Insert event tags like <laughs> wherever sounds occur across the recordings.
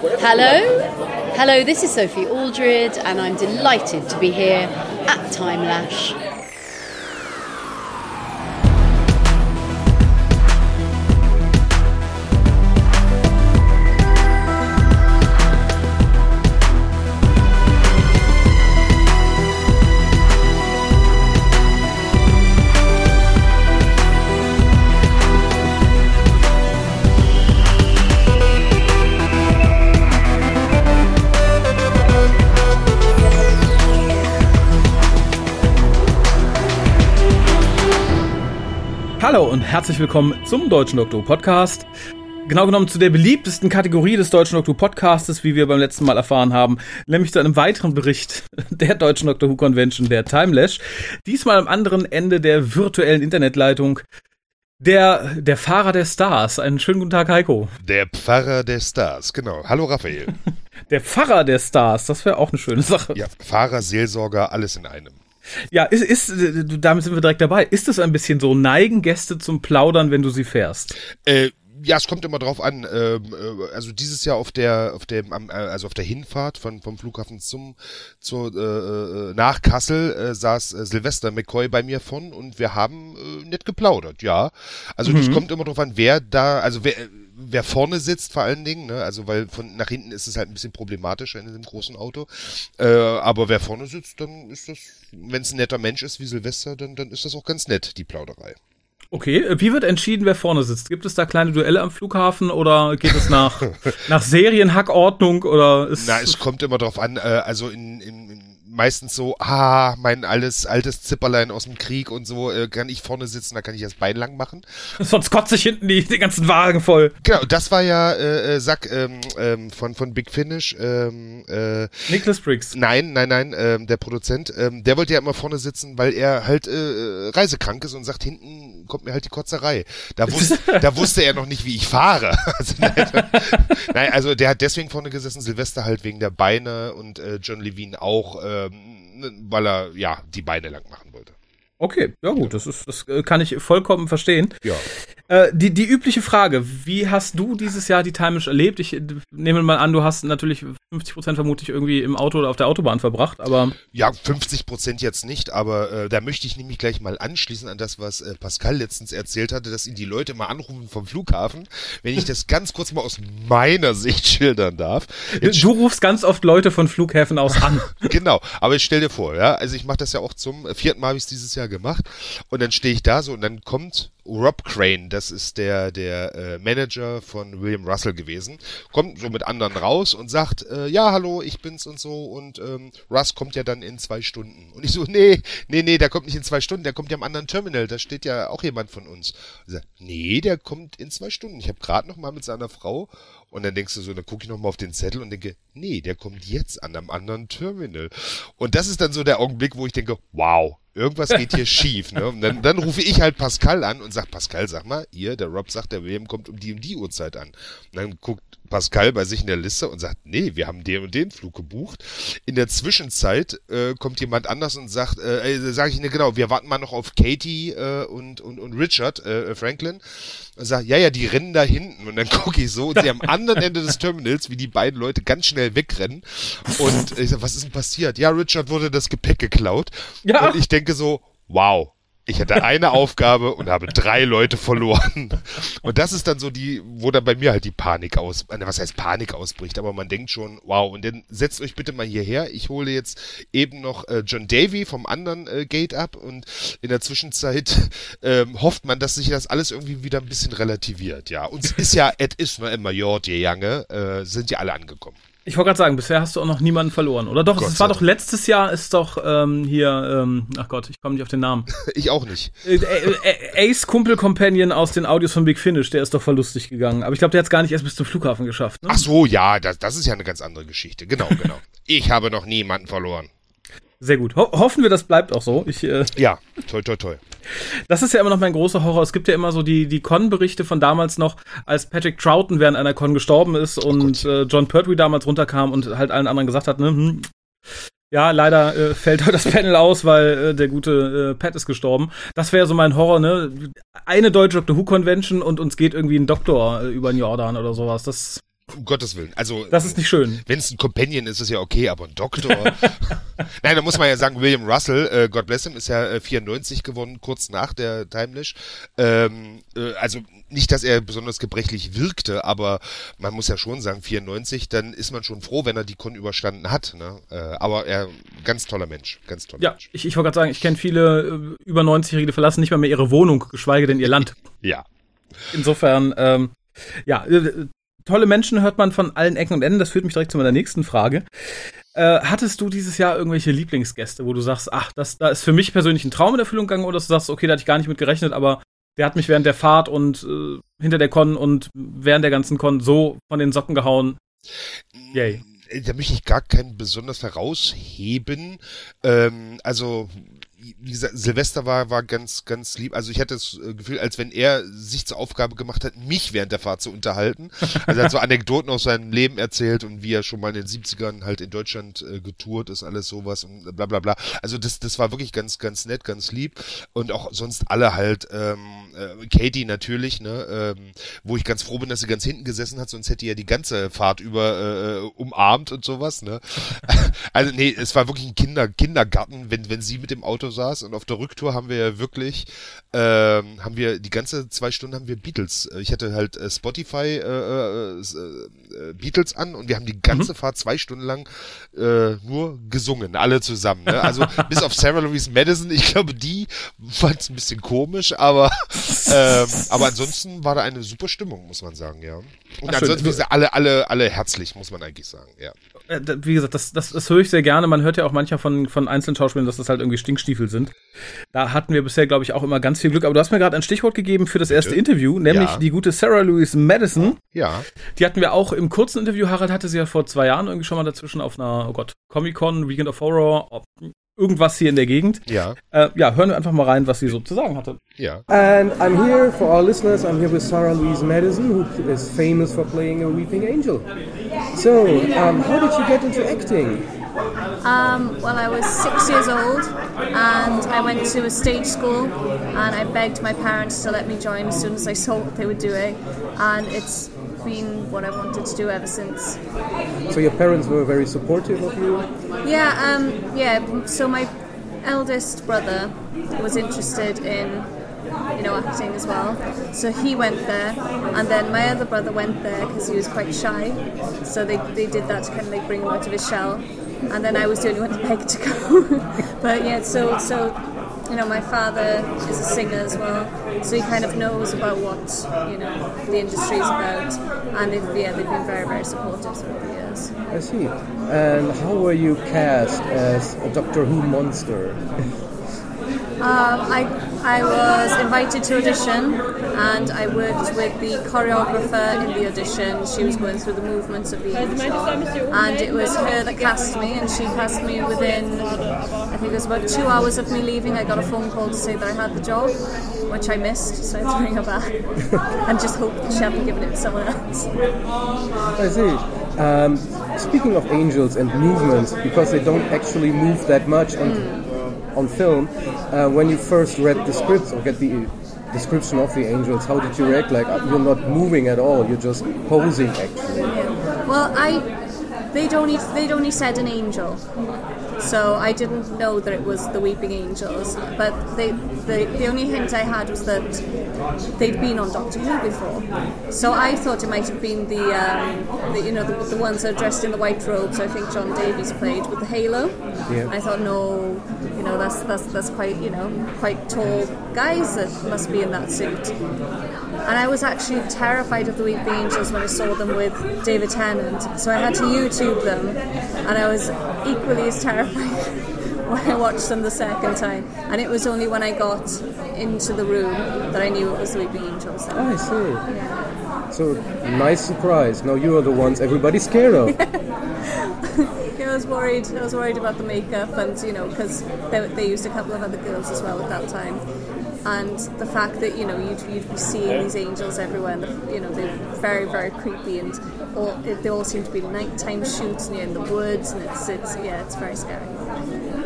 Hello, hello, this is Sophie Aldred, and I'm delighted to be here at Time Hallo und herzlich willkommen zum Deutschen Doktor Podcast. Genau genommen zu der beliebtesten Kategorie des Deutschen Doktor Podcastes, wie wir beim letzten Mal erfahren haben, nämlich zu einem weiteren Bericht <laughs> der Deutschen Doctor Who Convention, der Timelash. Diesmal am anderen Ende der virtuellen Internetleitung. Der, der Fahrer der Stars. Einen schönen guten Tag, Heiko. Der Pfarrer der Stars, genau. Hallo, Raphael. <laughs> Der Pfarrer der Stars, das wäre auch eine schöne Sache. Ja, Fahrer, Seelsorger, alles in einem. Ja, ist, ist, damit sind wir direkt dabei. Ist es ein bisschen so, neigen Gäste zum Plaudern, wenn du sie fährst? Äh, ja, es kommt immer drauf an. Ähm, äh, also dieses Jahr auf der, auf dem, äh, also auf der Hinfahrt von vom Flughafen zum zur äh, äh, nach Kassel äh, saß Silvester McCoy bei mir von und wir haben äh, nett geplaudert. Ja, also es Mhm. kommt immer drauf an, wer da, also wer wer vorne sitzt vor allen Dingen, ne? also weil von nach hinten ist es halt ein bisschen problematischer in diesem großen Auto. Äh, aber wer vorne sitzt, dann ist das, wenn es ein netter Mensch ist wie Silvester, dann dann ist das auch ganz nett die Plauderei. Okay, wie wird entschieden, wer vorne sitzt? Gibt es da kleine Duelle am Flughafen oder geht es nach, <laughs> nach Serienhackordnung oder ist Na, es kommt immer drauf an, äh, also in, in, in meistens so, ah, mein alles altes Zipperlein aus dem Krieg und so, äh, kann ich vorne sitzen, da kann ich das Bein lang machen. <laughs> sonst kotze ich hinten die, die ganzen Wagen voll. Genau, das war ja äh, äh, Sack ähm, ähm, von von Big Finish. Ähm, äh, Nicholas Briggs. nein, nein, nein, ähm, der Produzent, ähm, der wollte ja immer vorne sitzen, weil er halt äh, reisekrank ist und sagt, hinten kommt mir halt die Kotzerei. Da, <laughs> wusste, da wusste er noch nicht, wie ich fahre. <laughs> Also, nein, nein, also der hat deswegen vorne gesessen, Silvester halt wegen der Beine und äh, John Levine auch, ähm, weil er ja die Beine lang machen wollte. Okay, ja gut, das ist, das äh, kann ich vollkommen verstehen. Ja. Äh, die, die übliche Frage, wie hast du dieses Jahr die Timelash erlebt? Ich äh, nehme mal an, du hast natürlich 50% vermutlich irgendwie im Auto oder auf der Autobahn verbracht, aber Ja, 50 Prozent jetzt nicht, aber äh, da möchte ich nämlich gleich mal anschließen an das, was äh, Pascal letztens erzählt hatte, dass ihn die Leute mal anrufen vom Flughafen. Wenn ich das ganz kurz mal aus meiner Sicht schildern darf. Jetzt du rufst ganz oft Leute von Flughäfen aus an. <laughs> genau, aber jetzt stell dir vor, ja, also ich mache das ja auch zum vierten Mal habe ich es dieses Jahr gemacht und dann stehe ich da so und dann kommt Rob Crane, das ist der der äh, Manager von William Russell gewesen, kommt so mit anderen raus und sagt, äh, ja hallo, ich bin's und so und ähm, Russ kommt ja dann in zwei Stunden und ich so, <laughs> nee, nee, nee, der kommt nicht in zwei Stunden, der kommt ja am anderen Terminal, da steht ja auch jemand von uns. Ich sag, nee, der kommt in zwei Stunden. Ich habe gerade noch mal mit seiner Frau und dann denkst du so, dann gucke ich noch mal auf den Zettel und denke, nee, der kommt jetzt an einem anderen Terminal. Und das ist dann so der Augenblick, wo ich denke, wow, irgendwas geht hier <laughs> schief. Ne? Und dann, dann rufe ich halt Pascal an und sag, Pascal, sag mal, ihr, der Rob sagt, der William kommt um die und die Uhrzeit an. Und dann guckt Pascal bei sich in der Liste und sagt, nee, wir haben den und den Flug gebucht. In der Zwischenzeit äh, kommt jemand anders und sagt, äh, äh, sage ich, ne, genau, wir warten mal noch auf Katie äh, und, und, und Richard äh, Franklin. Und sagt, ja, ja, die rennen da hinten. Und dann <laughs> gucke ich so und sehe am anderen Ende des Terminals, wie die beiden Leute ganz schnell wegrennen. Und ich sag, was ist denn passiert? Ja, Richard wurde das Gepäck geklaut. Ja. Und ich denke so, wow. Ich hatte eine Aufgabe und habe drei Leute verloren. Und das ist dann so die, wo dann bei mir halt die Panik aus, äh, was heißt Panik ausbricht, aber man denkt schon, wow, und dann setzt euch bitte mal hierher. Ich hole jetzt eben noch äh, John Davy vom anderen äh, Gate ab und in der Zwischenzeit ähm, hofft man, dass sich das alles irgendwie wieder ein bisschen relativiert, ja. Und <laughs> es ist ja, es ist nur immer Jord, je Jange, äh, sind ja alle angekommen. Ich wollte gerade sagen, bisher hast du auch noch niemanden verloren, oder? Doch, Gott es war doch letztes Jahr, ist doch ähm, hier, ähm, ach Gott, ich komme nicht auf den Namen. <laughs> Ich auch nicht. Äh, äh, Ace Kumpel Companion aus den Audios von Big Finish, der ist doch verlustig gegangen. Aber ich glaube, der hat es gar nicht erst bis zum Flughafen geschafft. Ne? Ach so, ja, das, das ist ja eine ganz andere Geschichte. Genau, genau. <laughs> Ich habe noch niemanden verloren. Sehr gut. Ho hoffen wir, das bleibt auch so. Ich, äh, Ja, toll, toll, toll. Das ist ja immer noch mein großer Horror. Es gibt ja immer so die, die Con-Berichte von damals noch, als Patrick Troughton während einer Con gestorben ist und äh, John Pertwee damals runterkam und halt allen anderen gesagt hat, ne, hm, ja, leider äh, <laughs> fällt heute das Panel aus, weil äh, der gute äh, Pat ist gestorben. Das wäre so mein Horror, ne? Eine deutsche Doctor Who Convention und uns geht irgendwie ein Doktor äh, über den Jordan oder sowas. Das Um Gottes Willen. Also, das ist nicht schön. Wenn es ein Companion ist, ist ja okay, aber ein Doktor. <laughs> Nein, da muss man ja sagen, William Russell, äh, God bless him, ist ja äh, 94 gewonnen, kurz nach der Timelash. Ähm, äh, also nicht, dass er besonders gebrechlich wirkte, aber man muss ja schon sagen, 94, dann ist man schon froh, wenn er die Con überstanden hat. Ne? Äh, aber er, ganz toller Mensch, ganz toller ja, Mensch. ich, ich wollte gerade sagen, ich kenne viele äh, über 90-Jährige, die verlassen nicht mal mehr ihre Wohnung, geschweige denn ihr Land. <laughs> Ja. Insofern, ähm, ja, äh, tolle Menschen hört man von allen Ecken und Enden. Das führt mich direkt zu meiner nächsten Frage. Äh, hattest du dieses Jahr irgendwelche Lieblingsgäste, wo du sagst, ach, das, da ist für mich persönlich ein Traum in Erfüllung gegangen, oder du sagst, okay, da hatte ich gar nicht mit gerechnet, aber der hat mich während der Fahrt und äh, hinter der Con und während der ganzen Con so von den Socken gehauen. Yay. Da möchte ich gar keinen besonders herausheben. Ähm, also wie gesagt, Silvester war, war ganz, ganz lieb. Also ich hatte das äh, Gefühl, als wenn er sich zur Aufgabe gemacht hat, mich während der Fahrt zu unterhalten. Also er hat so <laughs> Anekdoten aus seinem Leben erzählt und wie er schon mal in den 70ern halt in Deutschland äh, getourt ist, alles sowas und bla bla bla. Also das, das war wirklich ganz, ganz nett, ganz lieb. Und auch sonst alle halt, ähm, äh, Katie natürlich, ne, ähm, wo ich ganz froh bin, dass sie ganz hinten gesessen hat, sonst hätte ja die ganze Fahrt über äh, umarmt und sowas, ne. <laughs> also nee, es war wirklich ein Kinder, Kindergarten, wenn, wenn sie mit dem Auto saß und auf der Rücktour haben wir ja wirklich, ähm, haben wir die ganze zwei Stunden haben wir Beatles. Ich hatte halt äh, Spotify äh, äh, äh, Beatles an und wir haben die ganze mhm. Fahrt zwei Stunden lang äh, nur gesungen, alle zusammen. Ne? Also bis auf Sarah Louise Madison, ich glaube, die fand es ein bisschen komisch, aber <laughs> ähm, aber ansonsten war da eine super Stimmung, muss man sagen, ja. Und Ach, ansonsten sind alle, alle, alle herzlich, muss man eigentlich sagen, ja. Äh, wie gesagt, das, das, das höre ich sehr gerne. Man hört ja auch manchmal von, von einzelnen Schauspielern, dass das halt irgendwie Stinkstiefel sind. Da hatten wir bisher, glaube ich, auch immer ganz viel Glück. Aber du hast mir gerade ein Stichwort gegeben für das erste Interview, nämlich ja. die gute Sarah Louise Madison. Ja. Die hatten wir auch im kurzen Interview. Harald hatte sie ja vor zwei Jahren irgendwie schon mal dazwischen auf einer, oh Gott, Comic-Con, Weekend of Horror, irgendwas hier in der Gegend. Ja. Äh, ja, hören wir einfach mal rein, was sie so zu sagen hatte. Ja. And I'm here for our listeners. I'm here with Sarah Louise Madison, who is famous for playing a weeping angel. So, um, how did you get into acting? Um, well, I was six years old and I went to a stage school and I begged my parents to let me join as soon as I saw what they were doing. And it's been what I wanted to do ever since. So your parents were very supportive of you? Yeah, um, yeah. So my eldest brother was interested in you know acting as well. So he went there, and then my other brother went there because he was quite shy. So they, they did that to kind of like bring him out of his shell. And then I was the only one to <laughs> beg to go. <laughs> but yeah, so so you know, my father is a singer as well, so he kind of knows about what you know the industry is about, and they've, yeah, they've been very, very supportive through the years. I see. And how were you cast as a Doctor Who monster? Um, I, I was invited to audition and I worked with the choreographer in the audition. She was going through the movements of the angel. And it was her that cast me and she cast me within, I think it was about two hours of me leaving. I got a phone call to say that I had the job, which I missed, so I had to ring her back <laughs> and just hope that she hadn't given it to someone else. I see. Um, speaking of angels and movements, because they don't actually move that much on, mm. On film, uh, when you first read the scripts or get the description of the angels, how did you react? Like you're not moving at all; you're just posing, actually. Yeah. Well, I they'd only they'd only said an angel, so I didn't know that it was the Weeping Angels. But they, the the only hint I had was that they'd been on Doctor Who before. So I thought it might have been the, um, the you know the, the, ones that are dressed in the white robes. I think John Davies played with the halo. Yeah. I thought no, you know that's that's that's quite you know quite tall guys that must be in that suit. And I was actually terrified of the Weeping Angels when I saw them with David Tennant. So I had to YouTube them, and I was equally as <laughs> terrified. when I watched them the second time, and it was only when I got into the room that I knew it was the Weeping Angels. Then. I see. Yeah. So nice surprise. Now you are the ones everybody's scared of. <laughs> I was worried. I was worried about the makeup, and you know, because they, they used a couple of other girls as well at that time and the fact that you know you'd, you'd be seeing these angels everywhere and the, you know they're very very creepy and all, they all seem to be nighttime shoots near in the woods and it's, it's yeah it's very scary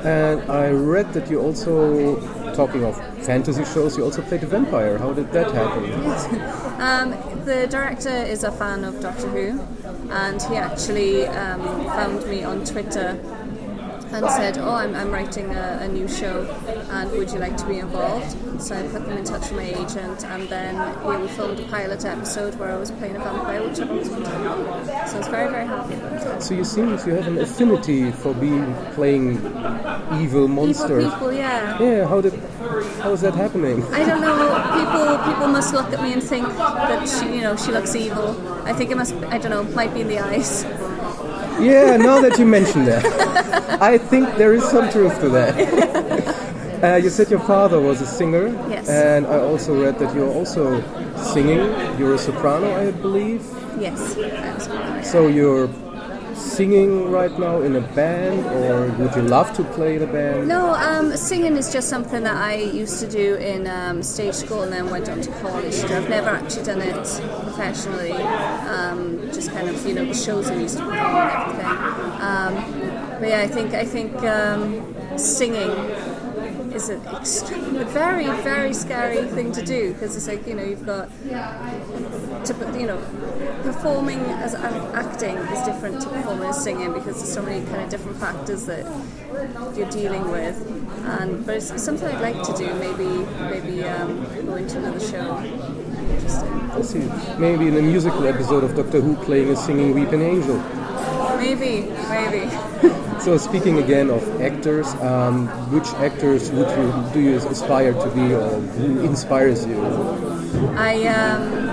and I read that you also talking of fantasy shows, you also played a vampire. How did that happen? <laughs> Um, the director is a fan of Doctor Who, and he actually um, found me on Twitter and said, "Oh, I'm, I'm writing a, a, new show, and would you like to be involved?" So I put them in touch with my agent, and then yeah, we filmed a pilot episode where I was playing a vampire, which I always wanted. So I was very, very happy about. So you seem to have an affinity for being playing evil monsters. Evil people, yeah. Yeah. How did? How is that happening? I don't know. People people must look at me and think that she, you know, she looks evil. I think it must. I don't know. Might be in the eyes. Yeah, now that you mention that, I think there is some truth to that. <laughs> Uh, you said your father was a singer, yes. and I also read that you're also singing. You're a soprano, I believe. Yes, I'm soprano. So you're singing right now in a band, or would you love to play in a band? No, um, singing is just something that I used to do in um, stage school and then went on to college. I've never actually done it professionally. Um, just kind of, you know, the shows I used to on and everything. Um, but yeah, I think I think um, singing is an extremely, very, very scary thing to do because it's like you know you've got to you know performing as acting is different to performing as singing because there's so many kind of different factors that you're dealing with. And but it's something I'd like to do. Maybe maybe um, go into another show. I see. Maybe in a musical episode of Doctor Who playing a singing weeping angel. Maybe, maybe. <laughs> So speaking again of actors, um, which actors would you do you aspire to be, or who inspires you? I um,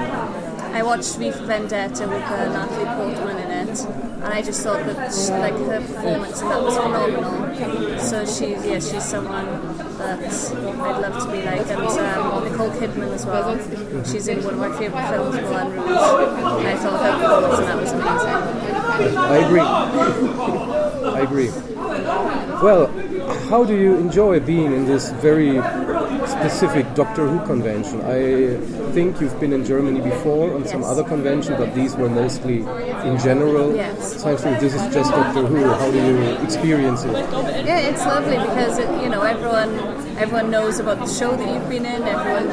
I watched V Vendetta with uh, Natalie Portman in it, and I just thought that she, like her performance in that was phenomenal. So she's yeah, she's someone that I'd love to be like, and um, Nicole Kidman as well. She's in one of my favourite films, Moulin Rouge, and I thought her in that was amazing. I agree. I agree. Well, how do you enjoy being in this very specific Doctor Who convention? I think you've been in Germany before on yes. some other convention, but these were mostly in general. Yes. So I think this is just Doctor Who. How do you experience it? Yeah, it's lovely because it, you know everyone everyone knows about the show that you've been in. Everyone,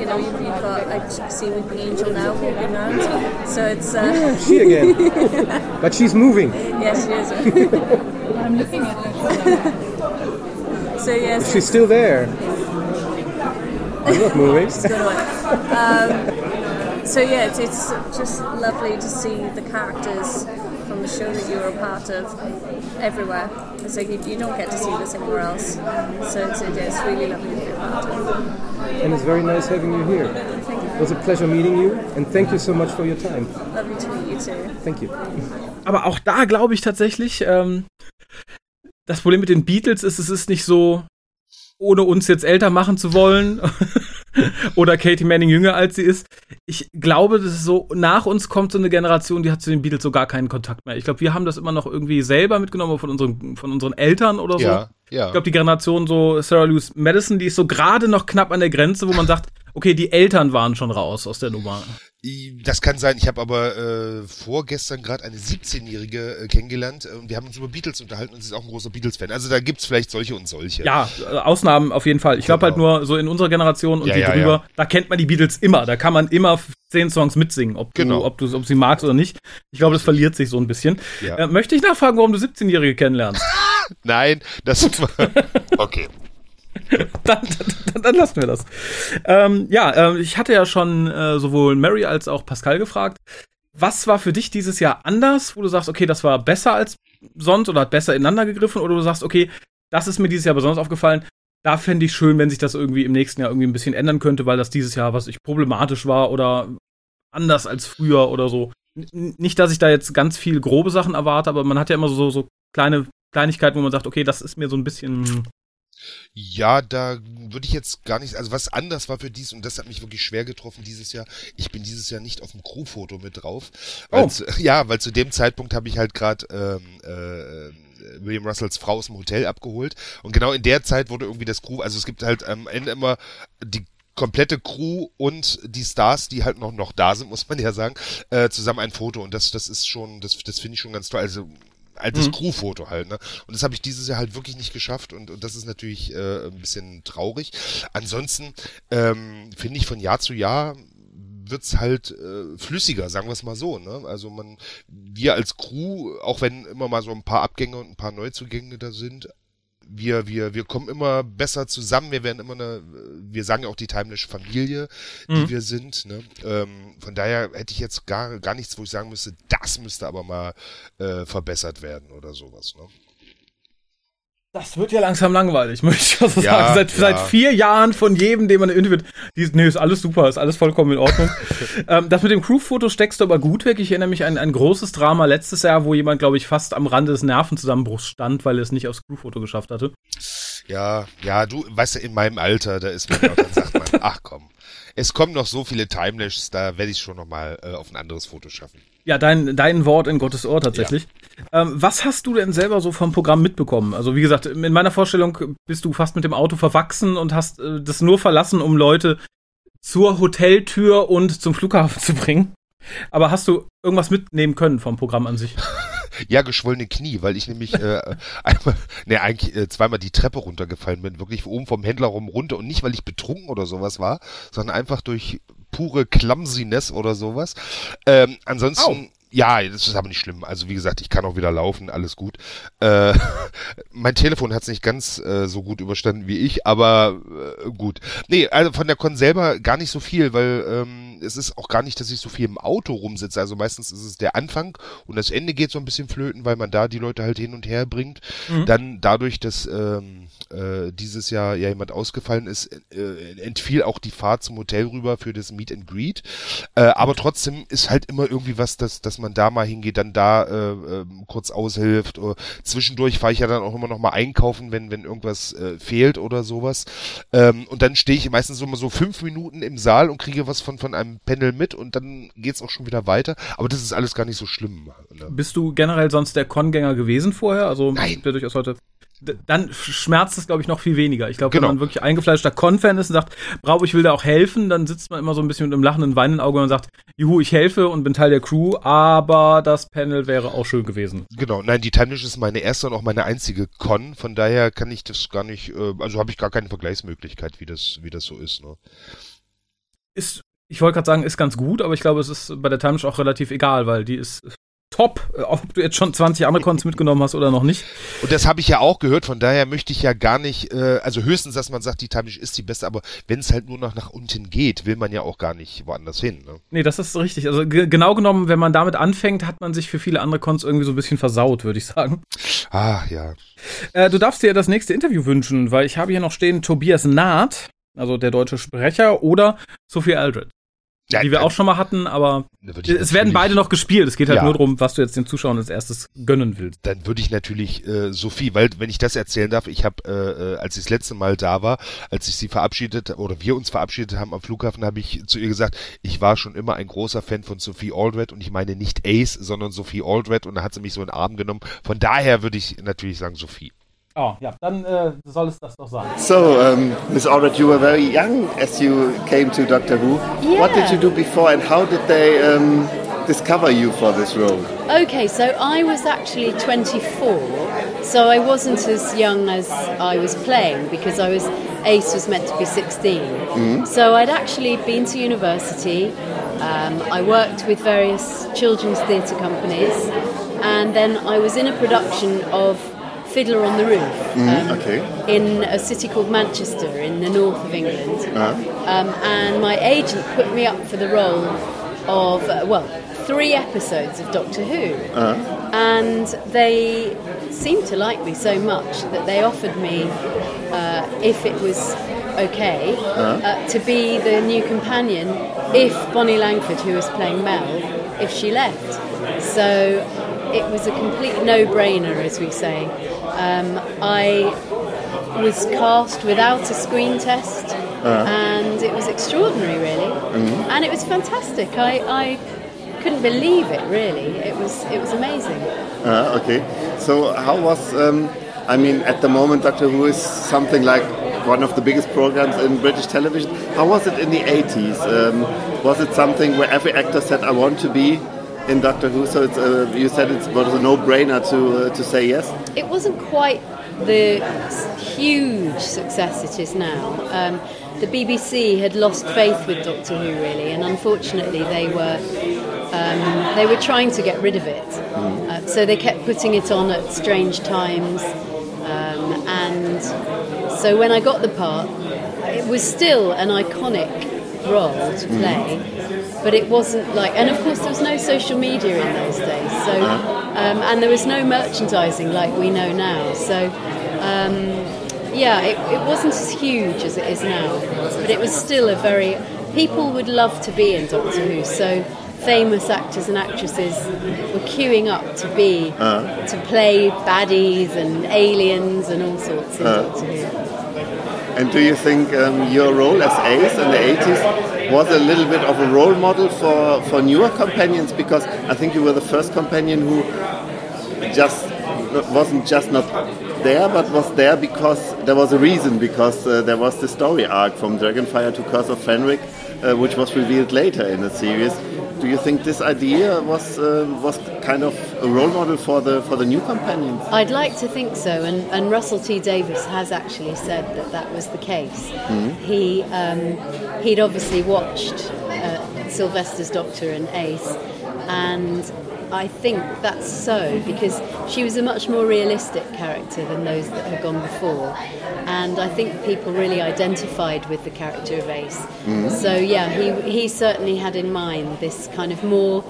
you know, you've, you've got I see Weeping Angel now walking around, so it's uh, yeah, she again, <laughs> but she's moving. Yes, she is. <laughs> I'm looking at her. <laughs> so yes, she's still there. I'm not moving. she's gone away. Um, so yeah, it's, it's just lovely to see the characters from the show that you were a part of everywhere. It's like you, you don't get to see this anywhere else. So it's, it's really lovely to be a part of. And it's very nice having you here. Thank you. It was a pleasure meeting you and thank you so much for your time. Lovely to meet you too. Thank you. Aber auch da glaube ich tatsächlich, ähm, das Problem mit den Beatles ist, es ist nicht so, ohne uns jetzt älter machen zu wollen <laughs> oder Katie Manning jünger als sie ist. Ich glaube, das ist so, nach uns kommt so eine Generation, die hat zu den Beatles so gar keinen Kontakt mehr. Ich glaube, wir haben das immer noch irgendwie selber mitgenommen von unseren, von unseren Eltern oder so. Ja, ja. Ich glaube, die Generation so Sarah Louise Madison, die ist so gerade noch knapp an der Grenze, wo man sagt, okay, die Eltern waren schon raus aus der Nummer. Das kann sein. Ich habe aber äh, vorgestern gerade eine 17-Jährige äh, kennengelernt und wir haben uns über Beatles unterhalten und sie ist auch ein großer Beatles-Fan. Also da gibt's vielleicht solche und solche. Ja, äh, Ausnahmen auf jeden Fall. Ich glaube halt genau. halt nur so in unserer Generation und ja, die ja, drüber, ja. da kennt man die Beatles immer. Da kann man immer zehn Songs mitsingen, ob Genau. du, ob du, ob sie magst oder nicht. Ich glaube, das verliert sich so ein bisschen. Ja. Äh, möchte ich nachfragen, warum du 17-Jährige kennenlernst? <laughs> Nein, das <laughs> Okay. <laughs> dann, dann, dann lassen wir das. Ähm, ja, äh, ich hatte ja schon äh, sowohl Mary als auch Pascal gefragt. Was war für dich dieses Jahr anders, wo du sagst, okay, das war besser als sonst oder hat besser ineinander gegriffen oder du sagst, okay, das ist mir dieses Jahr besonders aufgefallen. Da fände ich schön, wenn sich das irgendwie im nächsten Jahr irgendwie ein bisschen ändern könnte, weil das dieses Jahr, was ich problematisch war oder anders als früher oder so. Nicht, dass ich da jetzt ganz viel grobe Sachen erwarte, aber man hat ja immer so, so kleine Kleinigkeiten, wo man sagt, okay, das ist mir so ein bisschen Ja, da würde ich jetzt gar nicht, also was anders war für dies, und das hat mich wirklich schwer getroffen dieses Jahr, ich bin dieses Jahr nicht auf dem Crewfoto mit drauf. Weil Oh. zu, <laughs> ja, weil zu dem Zeitpunkt habe ich halt gerade ähm, äh, William Russells Frau aus dem Hotel abgeholt. Und genau in der Zeit wurde irgendwie das Crew, also es gibt halt am Ende immer die komplette Crew und die Stars, die halt noch, noch da sind, muss man ja sagen, äh, zusammen ein Foto. Und das, das ist schon, das, das finde ich schon ganz toll. Also altes mhm. Crewfoto halt, ne? Und das habe ich dieses Jahr halt wirklich nicht geschafft und, und das ist natürlich äh, ein bisschen traurig. Ansonsten ähm, finde ich von Jahr zu Jahr wird's halt äh, flüssiger, sagen wir es mal so. Ne? Also man, wir als Crew, auch wenn immer mal so ein paar Abgänge und ein paar Neuzugänge da sind, wir, wir, wir kommen immer besser zusammen, wir werden immer eine, wir sagen ja auch die Timeless Familie, die mhm. wir sind. Ne? Ähm, von daher hätte ich jetzt gar, gar nichts, wo ich sagen müsste, das müsste aber mal äh, verbessert werden oder sowas. Ne? Das wird ja langsam langweilig, <laughs> möchte ich also ja, sagen. Seit, ja. seit vier Jahren von jedem, den man interviewt, die, nee, ist alles super, ist alles vollkommen in Ordnung. <laughs> ähm, das mit dem Crew-Foto steckst du aber gut weg. Ich erinnere mich an ein großes Drama letztes Jahr, wo jemand, glaube ich, fast am Rande des Nervenzusammenbruchs stand, weil er es nicht aufs Crew-Foto geschafft hatte. Ja, ja, du, weißt du, in meinem Alter, da ist man, dann sagt man, <laughs> ach komm, es kommen noch so viele Timelashs, da werde ich schon noch mal äh, auf ein anderes Foto schaffen. Ja, dein, dein Wort in Gottes Ohr tatsächlich. Ähm, was hast du denn selber so vom Programm mitbekommen? Also wie gesagt, in meiner Vorstellung bist du fast mit dem Auto verwachsen und hast äh, das nur verlassen, um Leute zur Hoteltür und zum Flughafen <laughs> zu bringen. Aber hast du irgendwas mitnehmen können vom Programm an sich? <laughs> ja, geschwollene Knie, weil ich nämlich äh, <laughs> einmal, ne, eigentlich äh, zweimal die Treppe runtergefallen bin, wirklich oben vom Händler rum runter und nicht, weil ich betrunken oder sowas war, sondern einfach durch pure Clumsiness oder sowas. Ähm, ansonsten. Ja, das ist aber nicht schlimm. Also wie gesagt, ich kann auch wieder laufen, alles gut. Äh, <laughs> mein Telefon hat es nicht ganz äh, so gut überstanden wie ich, aber äh, gut. Nee, also von der Con selber gar nicht so viel, weil ähm, es ist auch gar nicht, dass ich so viel im Auto rumsitze. Also meistens ist es der Anfang und das Ende geht so ein bisschen flöten, weil man da die Leute halt hin und her bringt. Mhm. Dann dadurch, dass ähm, äh, dieses Jahr ja jemand ausgefallen ist, äh, entfiel auch die Fahrt zum Hotel rüber für das Meet and Greet. Äh, aber trotzdem ist halt immer irgendwie was, dass, dass man da mal hingeht, dann da äh, äh, kurz aushilft. Oder zwischendurch fahre ich ja dann auch immer noch mal einkaufen, wenn, wenn irgendwas äh, fehlt oder sowas. Ähm, und dann stehe ich meistens so mal so fünf Minuten im Saal und kriege was von, von einem Panel mit und dann geht's auch schon wieder weiter. Aber das ist alles gar nicht so schlimm. Ne? Bist du generell sonst der Con-Gänger gewesen vorher? Also Nein. durchaus heute dann schmerzt es, glaube ich, noch viel weniger. Ich glaube, genau. wenn man wirklich eingefleischter Con-Fan ist und sagt, bravo, ich will da auch helfen, dann sitzt man immer so ein bisschen mit einem lachenden, weinenden Auge und sagt, juhu, ich helfe und bin Teil der Crew, aber das Panel wäre auch schön gewesen. Genau, nein, die Timeless ist meine erste und auch meine einzige Con, von daher kann ich das gar nicht, äh, also habe ich gar keine Vergleichsmöglichkeit, wie das, wie das so ist. Ne? Ist ich wollte gerade sagen, ist ganz gut, aber ich glaube, es ist bei der Timeless auch relativ egal, weil die ist top, äh, ob du jetzt schon 20 andere Cons mitgenommen hast oder noch nicht. Und das habe ich ja auch gehört, von daher möchte ich ja gar nicht, äh, also höchstens, dass man sagt, die Timeish ist die beste, aber wenn es halt nur noch nach unten geht, will man ja auch gar nicht woanders hin. Ne? Nee, das ist richtig. Also genau genommen, wenn man damit anfängt, hat man sich für viele andere Cons irgendwie so ein bisschen versaut, würde ich sagen. Ah, ja. Äh, du darfst dir das nächste Interview wünschen, weil ich habe hier noch stehen Tobias Naht, also der deutsche Sprecher, oder Sophie Aldred. Ja, die wir auch schon mal hatten, aber es werden beide noch gespielt. Es geht halt ja. nur darum, was du jetzt den Zuschauern als erstes gönnen willst. Dann würde ich natürlich äh, Sophie, weil wenn ich das erzählen darf, ich habe, äh, äh, als ich das letzte Mal da war, als ich sie verabschiedet oder wir uns verabschiedet haben am Flughafen, habe ich zu ihr gesagt, ich war schon immer ein großer Fan von Sophie Aldred und ich meine nicht Ace, sondern Sophie Aldred und da hat sie mich so in den Arm genommen. Von daher würde ich natürlich sagen Sophie. Oh, ja, dann äh, soll es das doch sein. So, um, Miss Aldred, you were very young as you came to Doctor Who. Yeah. What did you do before and how did they um, discover you for this role? Okay, so I was actually 24, so I wasn't as young as I was playing because I was Ace was meant to be 16. Mm-hmm. So I'd actually been to university. Um, I worked with various children's theatre companies, and then I was in a production of Fiddler on the Roof mm, um, okay. in a city called Manchester in the north of England. Uh-huh. Um, and my agent put me up for the role of, uh, well, three episodes of Doctor Who. Uh-huh. And they seemed to like me so much that they offered me, uh, if it was okay, uh-huh. uh, to be the new companion if Bonnie Langford, who was playing Mel, if she left. So it was a complete no-brainer, as we say. Um, I was cast without a screen test, uh-huh. and it was extraordinary, really, mm-hmm. and it was fantastic. I, I couldn't believe it, really. It was it was amazing. Uh, okay, so how was? Um, I mean, at the moment, Doctor Who is something like one of the biggest programs in British television. How was it in the 80s? Um, was it something where every actor said, "I want to be"? In Doctor Who. So it's, uh, you said it was a no-brainer to uh, to say yes. It wasn't quite the huge success it is now. Um, the BBC had lost faith with Doctor Who really, and unfortunately they were um, they were trying to get rid of it. Uh, so they kept putting it on at strange times, um, and so when I got the part, it was still an iconic role to play. But it wasn't like, and of course there was no social media in those days, so um, and there was no merchandising like we know now. So um, yeah, it, it wasn't as huge as it is now, but it was still a very. People would love to be in Doctor Who, so famous actors and actresses were queuing up to be to play baddies and aliens and all sorts in Doctor Who. And do you think um, your role as Ace in the 80s was a little bit of a role model for, for newer companions? Because I think you were the first companion who just wasn't just not there, but was there because there was a reason, because uh, there was the story arc from Dragonfire to Curse of Fenric, uh, which was revealed later in the series. Do you think this idea was uh, was kind of a role model for the for the new companions? I'd like to think so, and, and Russell T Davis has actually said that that was the case. He um, he'd obviously watched uh, Sylvester's Doctor and Ace, and I think that's so because she was a much more realistic character than those that had gone before, and I think people really identified with the character of Ace. So yeah, he he certainly had in mind this kind of more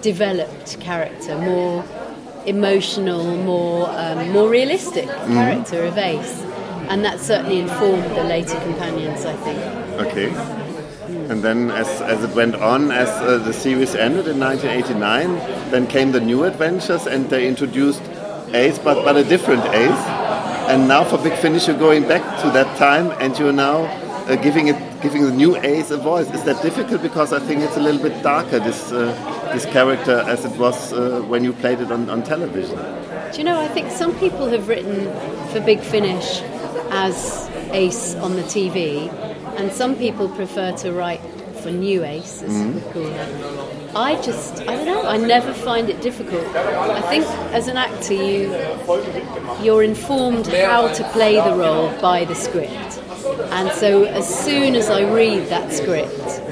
developed character, more emotional, more um, more realistic character of Ace, and that certainly informed the later companions. I think. Okay. And then, as, as it went on, as uh, the series ended in 1989, then came the new adventures, and they introduced Ace, but, but a different Ace. And now, for Big Finish, you're going back to that time, and you're now uh, giving it, giving the new Ace a voice. Is that difficult? Because I think it's a little bit darker this uh, this character as it was uh, when you played it on, on television. Do you know? I think some people have written for Big Finish as Ace on the TV, and some people prefer to write for New Ace, as we call it. I just, I don't know. I never find it difficult. I think as an actor, you you're informed how to play the role by the script, and so as soon as I read that script,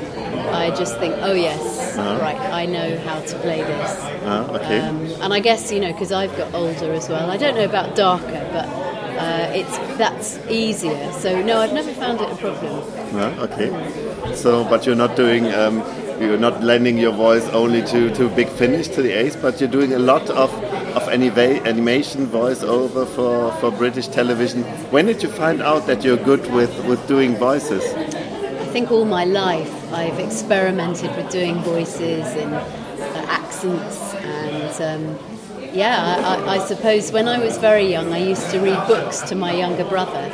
I just think, oh yes, right, I know how to play this. Uh, okay. Um, and I guess you know because I've got older as well. I don't know about darker, but uh, it's that's easier. So no, I've never found it a problem. Yeah, okay. So, but you're not doing, um, you're not lending your voice only to, to Big Finish, to the Ace, but you're doing a lot of, of anima- animation voiceover for, for British television. When did you find out that you're good with, with doing voices? I think all my life I've experimented with doing voices and uh, accents and. Um, yeah, I, I suppose when I was very young, I used to read books to my younger brother,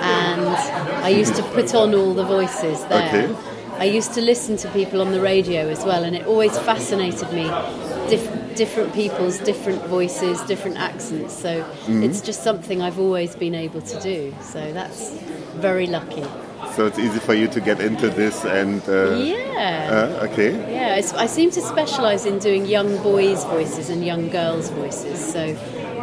and I used to put on all the voices there. Okay. I used to listen to people on the radio as well, and it always fascinated me. Dif- different people's different voices, different accents. So mm-hmm. it's just something I've always been able to do. So that's very lucky. So it's easy for you to get into this and. Uh, Yeah. uh, okay. Yeah, I seem to specialise in doing young boys' voices and young girls' voices, so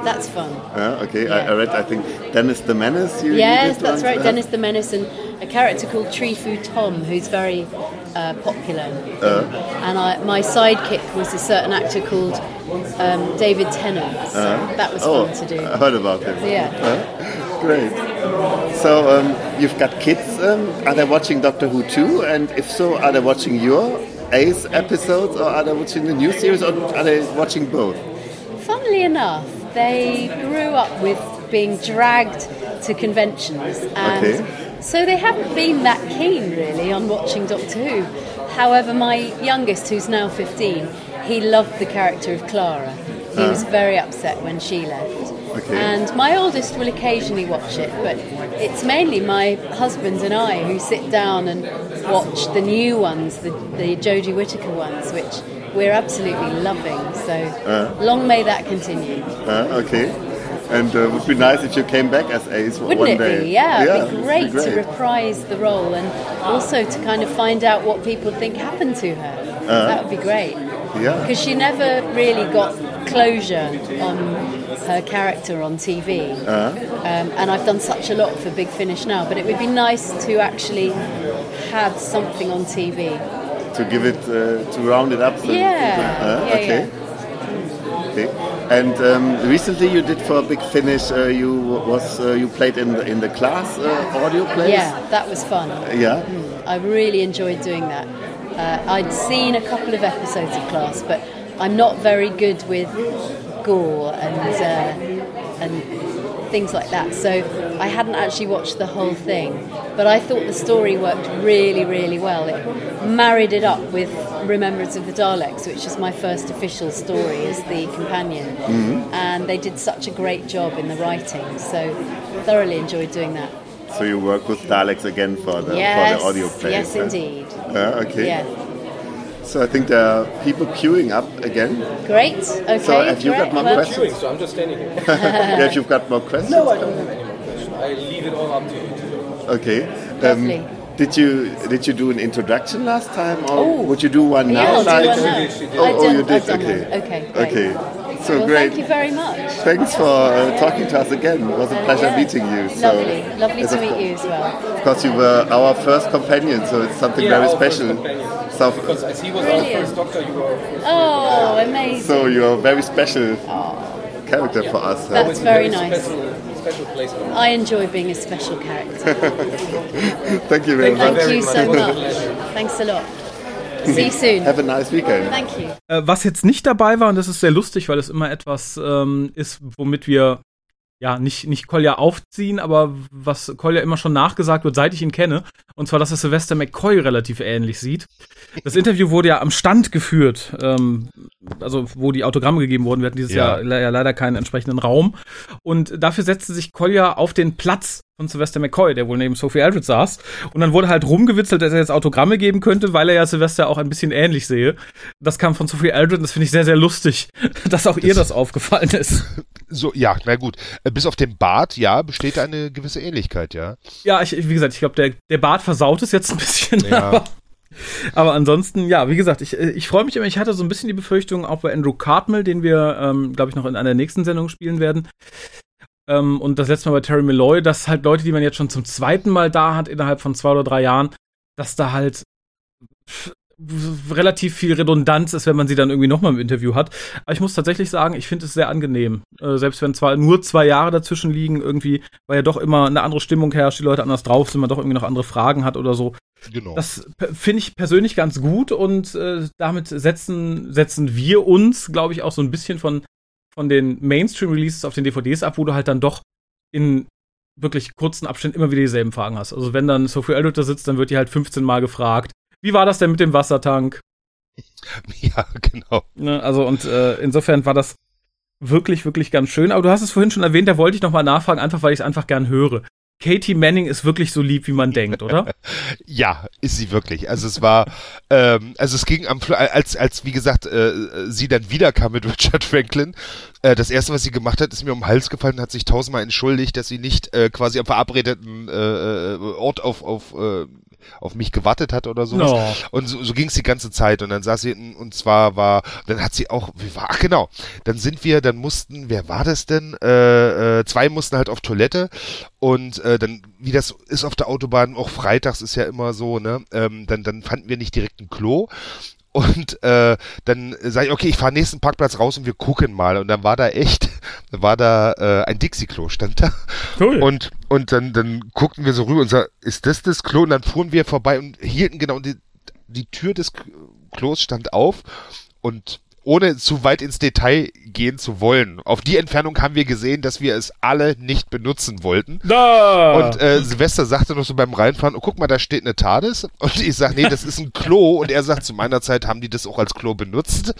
that's fun. Uh, okay, I, Yeah. I read, I think, Dennis the Menace. Yes, that's once, right, uh, Dennis the Menace and a character called Treefoo Tom, who's very uh, popular. and I, my sidekick was a certain actor called um, David Tennant, so that was Oh, fun to do. I heard about him. Yeah. Great. So um, you've got kids. Um, are they watching Doctor Who too? And if so, are they watching your Ace episodes, or are they watching the new series, or are they watching both? Funnily enough, they grew up with being dragged to conventions, and Okay. so they haven't been that keen really on watching Doctor Who. However, my youngest, who's now 15, he loved the character of Clara. He was very upset when she left. Okay. And my oldest will occasionally watch it, but it's mainly my husband and I who sit down and watch the new ones, the, the Jodie Whittaker ones, which we're absolutely loving. So long may that continue. Uh, okay. And uh, would be nice if you came back as Ace Wouldn't one it day. be? Yeah, it'd it'd be great, to reprise the role and also to kind of find out what people think happened to her. that would be great. Yeah. Because she never really got closure on her character on TV. Uh-huh. Um, and I've done such a lot for Big Finish now, but it would be nice to actually have something on TV. To give it, uh, to round it up. so- Yeah, Uh, yeah, okay. Okay. And um, recently you did for Big Finish. Uh, you was uh, you played in the in the class uh, audio plays. Yeah, that was fun. Yeah. I really enjoyed doing that. Uh, I'd seen a couple of episodes of Class, but I'm not very good with gore and uh, and things like that. So I hadn't actually watched the whole thing, but I thought the story worked really, really well. It married it up with Remembrance of the Daleks, which is my first official story as the companion, and they did such a great job in the writing. So thoroughly enjoyed doing that. So you work with Daleks again for the yes, for the audio play. yes, indeed. Uh, yeah, okay. Yeah. So I think there are people queuing up again. Great. Okay. So have you've got more Well, questions? Doing, so I'm just standing here. <laughs> yeah, if you've got more questions. No, I don't have any more questions. I leave it all up to you. Okay. Um, Lovely. did you did you do an introduction last time, or Oh. would you do one Yeah, now? I'll do one now. She did. Oh, oh I've oh, you did. Okay. one. Okay, great. Okay. So Well, great. thank you very much. Thanks for uh, talking to us again. It was a pleasure Yeah. meeting you. So, Lovely. Lovely to of- meet you as well. Of course, you were our first companion, so it's something Yeah, very our special. companion. So, Because as he was our first doctor, you were our first. Oh, amazing. so you're a very special character for us. huh? That's very nice. Special, special place. I enjoy being a special character. <laughs> Thank you very Thank much. Thank you so It was a much. Thanks a lot. See you soon. Have a nice weekend. Thank you. Äh, was jetzt nicht dabei war, und das ist sehr lustig, weil es immer etwas ähm, ist, womit wir ja nicht, nicht Kolja aufziehen, aber was Kolja immer schon nachgesagt wird, seit ich ihn kenne. Und zwar, dass er Sylvester McCoy relativ ähnlich sieht. Das Interview wurde ja am Stand geführt, ähm, also wo die Autogramme gegeben wurden. Wir hatten dieses Ja. Jahr le- ja leider keinen entsprechenden Raum. Und dafür setzte sich Kolja auf den Platz von Sylvester McCoy, der wohl neben Sophie Aldred saß. Und dann wurde halt rumgewitzelt, dass er jetzt Autogramme geben könnte, weil er ja Sylvester auch ein bisschen ähnlich sehe. Das kam von Sophie Aldred und das finde ich sehr, sehr lustig, <laughs> dass auch ihr das aufgefallen ist. So, ja, na gut. Äh, Bis auf den Bart, ja, besteht eine gewisse Ähnlichkeit, ja. Ja, ich, wie gesagt, ich glaube, der, der Bart versaut es jetzt ein bisschen. Ja. <laughs> Aber, aber ansonsten, ja, wie gesagt, ich, ich freue mich immer. Ich hatte so ein bisschen die Befürchtung, auch bei Andrew Cartmel, den wir, ähm, glaube ich, noch in einer nächsten Sendung spielen werden. Ähm, und das letzte Mal bei Terry Malloy, dass halt Leute, die man jetzt schon zum zweiten Mal da hat, innerhalb von zwei oder drei Jahren, dass da halt relativ viel Redundanz ist, wenn man sie dann irgendwie nochmal im Interview hat. Aber ich muss tatsächlich sagen, ich finde es sehr angenehm. Äh, selbst wenn zwar nur zwei Jahre dazwischen liegen, irgendwie, weil ja doch immer eine andere Stimmung herrscht, die Leute anders drauf sind, man doch irgendwie noch andere Fragen hat oder so. Genau. Das finde ich persönlich ganz gut und äh, damit setzen, setzen wir uns, glaube ich, auch so ein bisschen von, von den Mainstream-Releases auf den DVDs ab, wo du halt dann doch in wirklich kurzen Abständen immer wieder dieselben Fragen hast. Also wenn dann Sophie Aldred da sitzt, dann wird die halt 15 Mal gefragt, wie war das denn mit dem Wassertank? <laughs> ja, genau. Ne, also und äh, insofern war das wirklich, wirklich ganz schön. Aber du hast es vorhin schon erwähnt, da wollte ich nochmal nachfragen, einfach weil ich es einfach gern höre. Katie Manning ist wirklich so lieb, wie man denkt, oder? <laughs> Ja, ist sie wirklich. Also es war, ähm, also es ging am, als, als wie gesagt, äh, sie dann wiederkam mit <laughs> Richard Franklin, äh, das erste, was sie gemacht hat, ist mir um den Hals gefallen und hat sich tausendmal entschuldigt, dass sie nicht äh, quasi am verabredeten äh, äh, Ort auf, auf, äh, auf mich gewartet hat oder sowas. No. Und so, so ging es die ganze Zeit. Und dann saß sie und zwar war, dann hat sie auch, wie war, ach genau, dann sind wir, dann mussten, wer war das denn? Äh, äh, zwei mussten halt auf Toilette und äh, dann, wie das ist auf der Autobahn, auch freitags ist ja immer so, ne? Ähm, dann, dann fanden wir nicht direkt ein Klo. Und äh, dann sage ich, okay, ich fahre nächsten Parkplatz raus und wir gucken mal. Und dann war da echt, <laughs> war da äh, ein Dixie-Klo stand da. Cool. Und, und dann, dann guckten wir so rüber und sagten, ist das das Klo? Und dann fuhren wir vorbei und hielten genau, die, die Tür des Klos stand auf und ohne zu weit ins Detail gehen zu wollen. Auf die Entfernung haben wir gesehen, dass wir es alle nicht benutzen wollten. da! Und äh, Silvester sagte noch so beim Reinfahren, oh, guck mal, da steht eine TARDIS. Und ich sag, nee, das ist ein Klo. Und er sagt, zu meiner Zeit haben die das auch als Klo benutzt.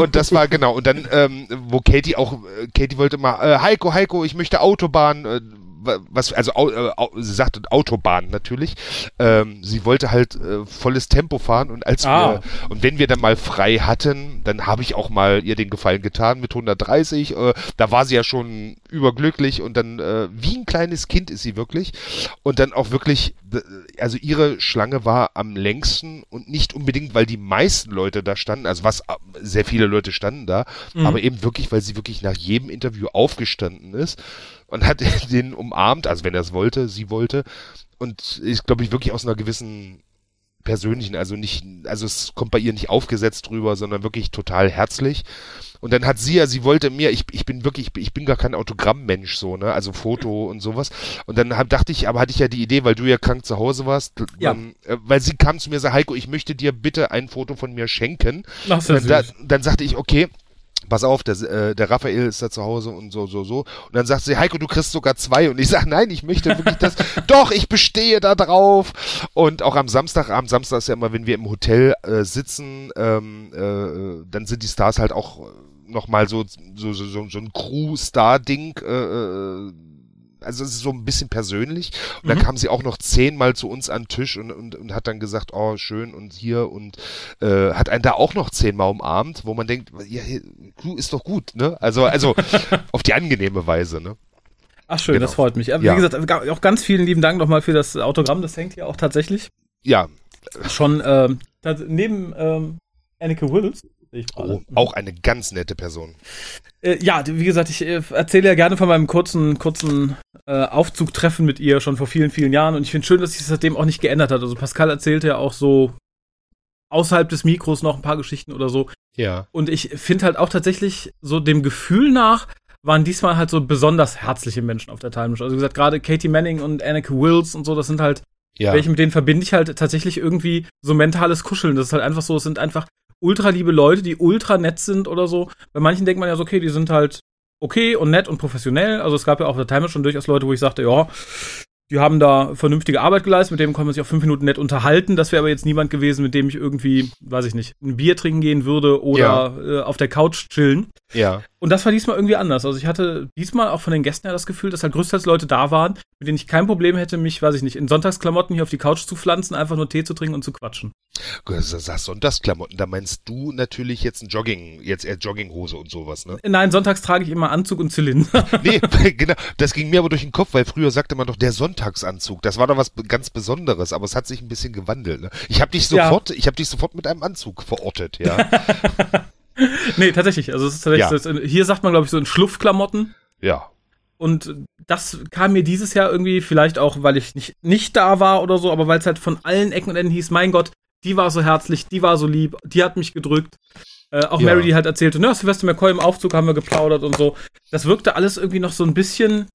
Und das war genau. Und dann, ähm, wo Katie auch, äh, Katie wollte mal, äh, Heiko, Heiko, ich möchte Autobahn, äh, was, also äh, sie sagte Autobahn natürlich. Ähm, sie wollte halt äh, volles Tempo fahren und als Ah. wir und wenn wir dann mal frei hatten, dann habe ich auch mal ihr den Gefallen getan mit 130. Äh, da war sie ja schon überglücklich und dann äh, wie ein kleines Kind ist sie wirklich und dann auch wirklich, also ihre Schlange war am längsten und nicht unbedingt, weil die meisten Leute da standen, also was sehr viele Leute standen da, mhm. aber eben wirklich, weil sie wirklich nach jedem Interview aufgestanden ist und hat <laughs> den umarmt, also wenn er es wollte, sie wollte und ist glaube ich wirklich aus einer gewissen persönlichen, also nicht, also es kommt bei ihr nicht aufgesetzt drüber, sondern wirklich total herzlich. Und dann hat sie ja, sie wollte mir, ich, ich bin wirklich, ich bin gar kein Autogrammmensch so, ne, also Foto und sowas. Und dann hab, dachte ich, aber hatte ich ja die Idee, weil du ja krank zu Hause warst, ja. ähm, äh, weil sie kam zu mir und sagte, Heiko, ich möchte dir bitte ein Foto von mir schenken. Ach, dann, dann sagte ich, okay, pass auf, der, äh, der Raphael ist da zu Hause und so, so, so. Und dann sagt sie, Heiko, du kriegst sogar zwei. Und ich sage, nein, ich möchte wirklich das. <laughs> Doch, ich bestehe da drauf. Und auch am Samstagabend, Samstag ist ja immer, wenn wir im Hotel äh, sitzen, ähm, äh, dann sind die Stars halt auch nochmal so, so, so, so ein Crew-Star-Ding, äh, äh also es ist so ein bisschen persönlich. Und dann mhm. kam sie auch noch zehnmal zu uns an den Tisch und, und, und hat dann gesagt, oh, schön und hier und äh, hat einen da auch noch zehnmal umarmt, wo man denkt, ja, du ist doch gut, ne? Also, also <laughs> auf die angenehme Weise, ne? Ach schön, genau. das freut mich. Wie ja. gesagt, auch ganz vielen lieben Dank nochmal für das Autogramm, das hängt hier auch tatsächlich. Ja. Schon ähm, neben ähm, Anneke Wills Oh, auch eine ganz nette Person. Äh, ja, wie gesagt, ich äh, erzähle ja gerne von meinem kurzen, kurzen äh, Aufzugtreffen mit ihr schon vor vielen, vielen Jahren und ich finde schön, dass sich das seitdem auch nicht geändert hat. Also Pascal erzählte ja auch so außerhalb des Mikros noch ein paar Geschichten oder so. Ja. Und ich finde halt auch tatsächlich so dem Gefühl nach waren diesmal halt so besonders herzliche Menschen auf der Time Also wie gesagt, gerade Katie Manning und Anneke Wills und so, das sind halt ja. welche mit denen verbinde ich halt tatsächlich irgendwie so mentales Kuscheln. Das ist halt einfach so, es sind einfach ultra liebe Leute, die ultra nett sind oder so. Bei manchen denkt man ja so, okay, die sind halt okay und nett und professionell. Also es gab ja auch auf der Timer schon durchaus Leute, wo ich sagte, ja, die haben da vernünftige Arbeit geleistet, mit dem kann man sich auch fünf Minuten nett unterhalten. Das wäre aber jetzt niemand gewesen, mit dem ich irgendwie, weiß ich nicht, ein Bier trinken gehen würde oder ja. äh, auf der Couch chillen. Ja. Und das war diesmal irgendwie anders. Also ich hatte diesmal auch von den Gästen her das Gefühl, dass halt größtenteils Leute da waren, mit denen ich kein Problem hätte, mich, weiß ich nicht, in Sonntagsklamotten hier auf die Couch zu pflanzen, einfach nur Tee zu trinken und zu quatschen. Du sagst Sonntagsklamotten, da meinst du natürlich jetzt ein Jogging, jetzt eher Jogginghose und sowas, ne? Nein, sonntags trage ich immer Anzug und Zylinder. <laughs> nee, <laughs> genau, das ging mir aber durch den Kopf, weil früher sagte man doch der Sonntagsanzug. Das war doch was ganz Besonderes, aber es hat sich ein bisschen gewandelt, ne? Ich habe dich sofort, ja. ich habe dich sofort mit einem Anzug verortet, ja. <laughs> <laughs> nee, tatsächlich. Also es ist tatsächlich ja. das, hier sagt man, glaube ich, so in Schluffklamotten. Ja. Und das kam mir dieses Jahr irgendwie, vielleicht auch, weil ich nicht, nicht da war oder so, aber weil es halt von allen Ecken und Enden hieß, mein Gott, die war so herzlich, die war so lieb, die hat mich gedrückt. Äh, auch ja. Mary, die halt erzählte, na, Silvester McCoy im Aufzug haben wir geplaudert und so. Das wirkte alles irgendwie noch so ein bisschen,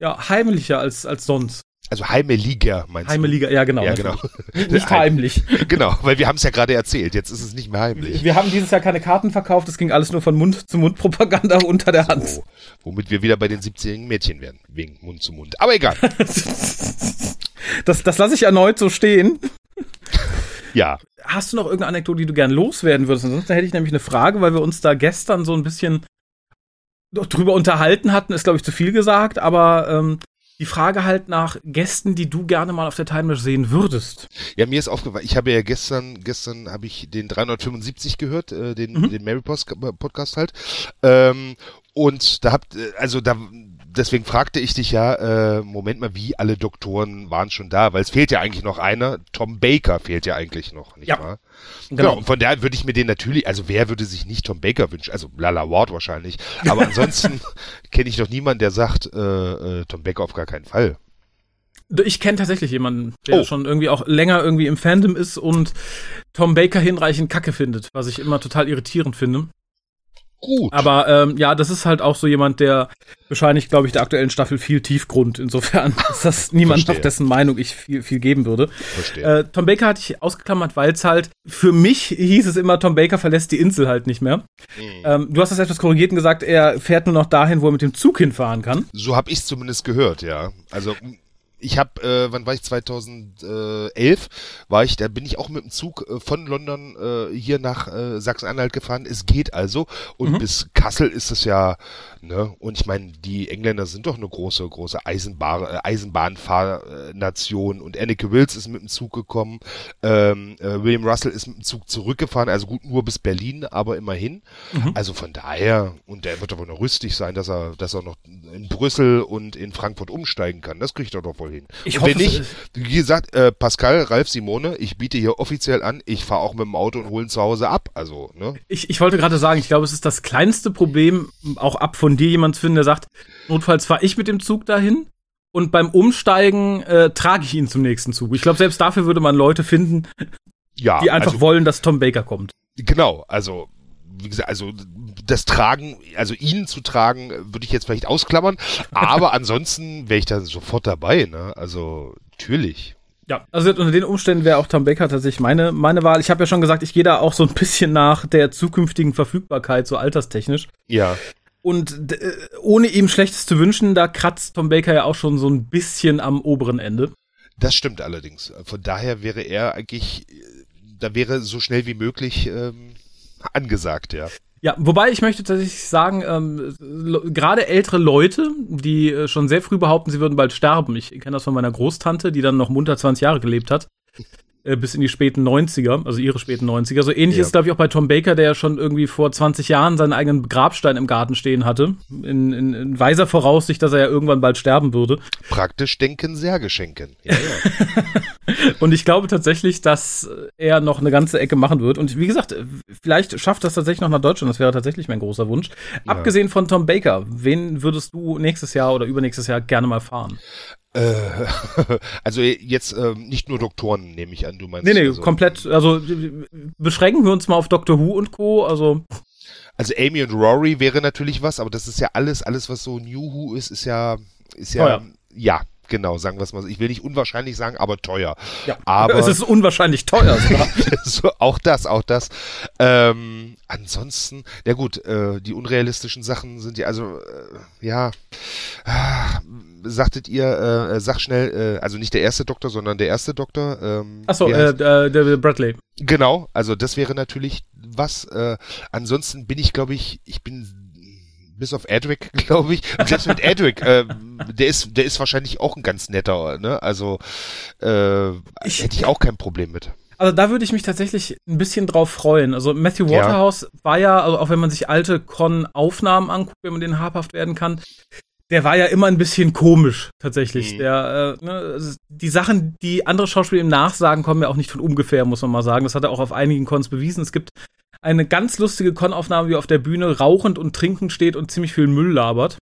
ja, heimlicher als, als sonst. Also Heimeliger, meinst Heimeliger, du? ja genau. Ja, genau. <laughs> Nicht heimlich. <laughs> genau, weil wir haben es ja gerade erzählt, jetzt ist es nicht mehr heimlich. Wir haben dieses Jahr keine Karten verkauft, es ging alles nur von Mund zu Mund Propaganda unter der Hand. So, womit wir wieder bei den 17-jährigen Mädchen werden, wegen Mund zu Mund. Aber egal. <laughs> das das lasse ich erneut so stehen. Ja. Hast du noch irgendeine Anekdote, die du gern loswerden würdest? Ansonsten hätte ich nämlich eine Frage, weil wir uns da gestern so ein bisschen drüber unterhalten hatten, ist glaube ich zu viel gesagt, aber ähm, die Frage halt nach Gästen, die du gerne mal auf der Timeless sehen würdest. Ja, mir ist aufgefallen, ich habe ja gestern, gestern habe ich den 375 gehört, äh, den, mhm. den Mary Podcast halt. Ähm, und da habt, äh, also da, deswegen fragte ich dich ja, äh, Moment mal, wie alle Doktoren waren schon da, weil es fehlt ja eigentlich noch einer. Tom Baker fehlt ja eigentlich noch, nicht ja. wahr? Genau. genau. Und von daher würde ich mir den natürlich, also wer würde sich nicht Tom Baker wünschen? Also Lala Ward wahrscheinlich. Aber <laughs> ansonsten kenne ich doch niemanden, der sagt, äh, äh, Tom Baker auf gar keinen Fall. Ich kenne tatsächlich jemanden, der oh. schon irgendwie auch länger irgendwie im Fandom ist und Tom Baker hinreichend Kacke findet, was ich immer total irritierend finde gut. Aber ähm, ja, das ist halt auch so jemand, der wahrscheinlich, glaube ich, der aktuellen Staffel viel Tiefgrund. Insofern <laughs> ist das niemand, auf dessen Meinung ich viel, viel geben würde. Verstehe. Äh, Tom Baker hatte ich ausgeklammert, weil es halt für mich hieß es immer, Tom Baker verlässt die Insel halt nicht mehr. Mhm. Ähm, du hast das etwas korrigiert und gesagt, er fährt nur noch dahin, wo er mit dem Zug hinfahren kann. So habe ich zumindest gehört, ja. Also ich habe, äh, wann war ich 2011, war ich, da bin ich auch mit dem Zug äh, von London äh, hier nach äh, Sachsen-Anhalt gefahren. Es geht also und mhm. bis Kassel ist es ja, ne? Und ich meine, die Engländer sind doch eine große, große Eisenbahn, äh, Eisenbahnfahrnation und Anneke Wills ist mit dem Zug gekommen, ähm, äh, William Russell ist mit dem Zug zurückgefahren, also gut nur bis Berlin, aber immerhin. Mhm. Also von daher und der wird aber noch rüstig sein, dass er, dass er noch in Brüssel und in Frankfurt umsteigen kann. Das kriegt er doch wohl hin. Ich und hoffe, wenn nicht, wie gesagt, äh, Pascal, Ralf Simone, ich biete hier offiziell an, ich fahre auch mit dem Auto und hole ihn zu Hause ab. Also, ne? Ich, ich wollte gerade sagen, ich glaube, es ist das kleinste Problem, auch ab von dir jemand finden, der sagt, notfalls fahre ich mit dem Zug dahin und beim Umsteigen äh, trage ich ihn zum nächsten Zug. Ich glaube, selbst dafür würde man Leute finden, Ja, die einfach also, wollen, dass Tom Baker kommt. Genau, also wie gesagt, also das Tragen, also ihn zu tragen, würde ich jetzt vielleicht ausklammern, aber <laughs> ansonsten wäre ich da sofort dabei, ne? Also natürlich. Ja, also unter den Umständen wäre auch Tom Baker tatsächlich meine, meine Wahl. Ich habe ja schon gesagt, ich gehe da auch so ein bisschen nach der zukünftigen Verfügbarkeit, so alterstechnisch. Ja. Und äh, ohne ihm Schlechtes zu wünschen, da kratzt Tom Baker ja auch schon so ein bisschen am oberen Ende. Das stimmt allerdings. Von daher wäre er eigentlich, äh, da wäre so schnell wie möglich ähm, angesagt, ja. Ja, wobei ich möchte tatsächlich sagen, ähm, gerade ältere Leute, die äh, schon sehr früh behaupten, sie würden bald sterben. Ich kenne das von meiner Großtante, die dann noch munter 20 Jahre gelebt hat. Äh, Bis in die späten 90er, also ihre späten 90er. So ähnlich Ja. ist, glaube ich, auch bei Tom Baker, der ja schon irgendwie vor 20 Jahren seinen eigenen Grabstein im Garten stehen hatte. In, in, in weiser Voraussicht, dass er ja irgendwann bald sterben würde. Praktisch denken, Särge schenken. Ja, ja. <laughs> Und ich glaube tatsächlich, dass er noch eine ganze Ecke machen wird. Und wie gesagt, vielleicht schafft das tatsächlich noch nach Deutschland. Das wäre tatsächlich mein großer Wunsch. Abgesehen von Tom Baker, wen würdest du nächstes Jahr oder übernächstes Jahr gerne mal fahren? Äh, <laughs> also jetzt ähm, nicht nur Doktoren, nehme ich an, du meinst. Nee, nee, also, komplett. Also beschränken wir uns mal auf Doctor Who und Co. Also Also Amy und Rory wäre natürlich was, aber das ist ja alles, alles was so New Who ist, ist ja, ist ja, Teuer. ja, genau, sagen wir es mal so. Ich will nicht unwahrscheinlich sagen, aber teuer. ja, Aber es ist unwahrscheinlich teuer. <laughs> so, auch das, auch das. Ähm, ansonsten, ja gut, äh, die unrealistischen Sachen sind ja, also, äh, ja, ah, sagtet ihr, äh, sag schnell, äh, also nicht der erste Doktor, sondern der erste Doktor. Ähm, Achso, äh, äh, der Bradley. Genau, also das wäre natürlich was. Äh, ansonsten bin ich, glaube ich, ich bin bis auf Edric, <laughs> glaube ich. Und selbst mit Edric, äh, der ist, der ist wahrscheinlich auch ein ganz netter, ne? Also äh, Ich- hätte ich auch kein Problem mit. Also da würde ich mich tatsächlich ein bisschen drauf freuen. Also Matthew Ja. Waterhouse war ja, also auch wenn man sich alte Con-Aufnahmen anguckt, wenn man denen habhaft werden kann, der war ja immer ein bisschen komisch tatsächlich. Mhm. Der, äh, ne, also die Sachen, die andere Schauspieler ihm nachsagen, kommen ja auch nicht von ungefähr, muss man mal sagen. Das hat er auch auf einigen Cons bewiesen. Es gibt eine ganz lustige Con-Aufnahme, wie er auf der Bühne rauchend und trinkend steht und ziemlich viel Müll labert.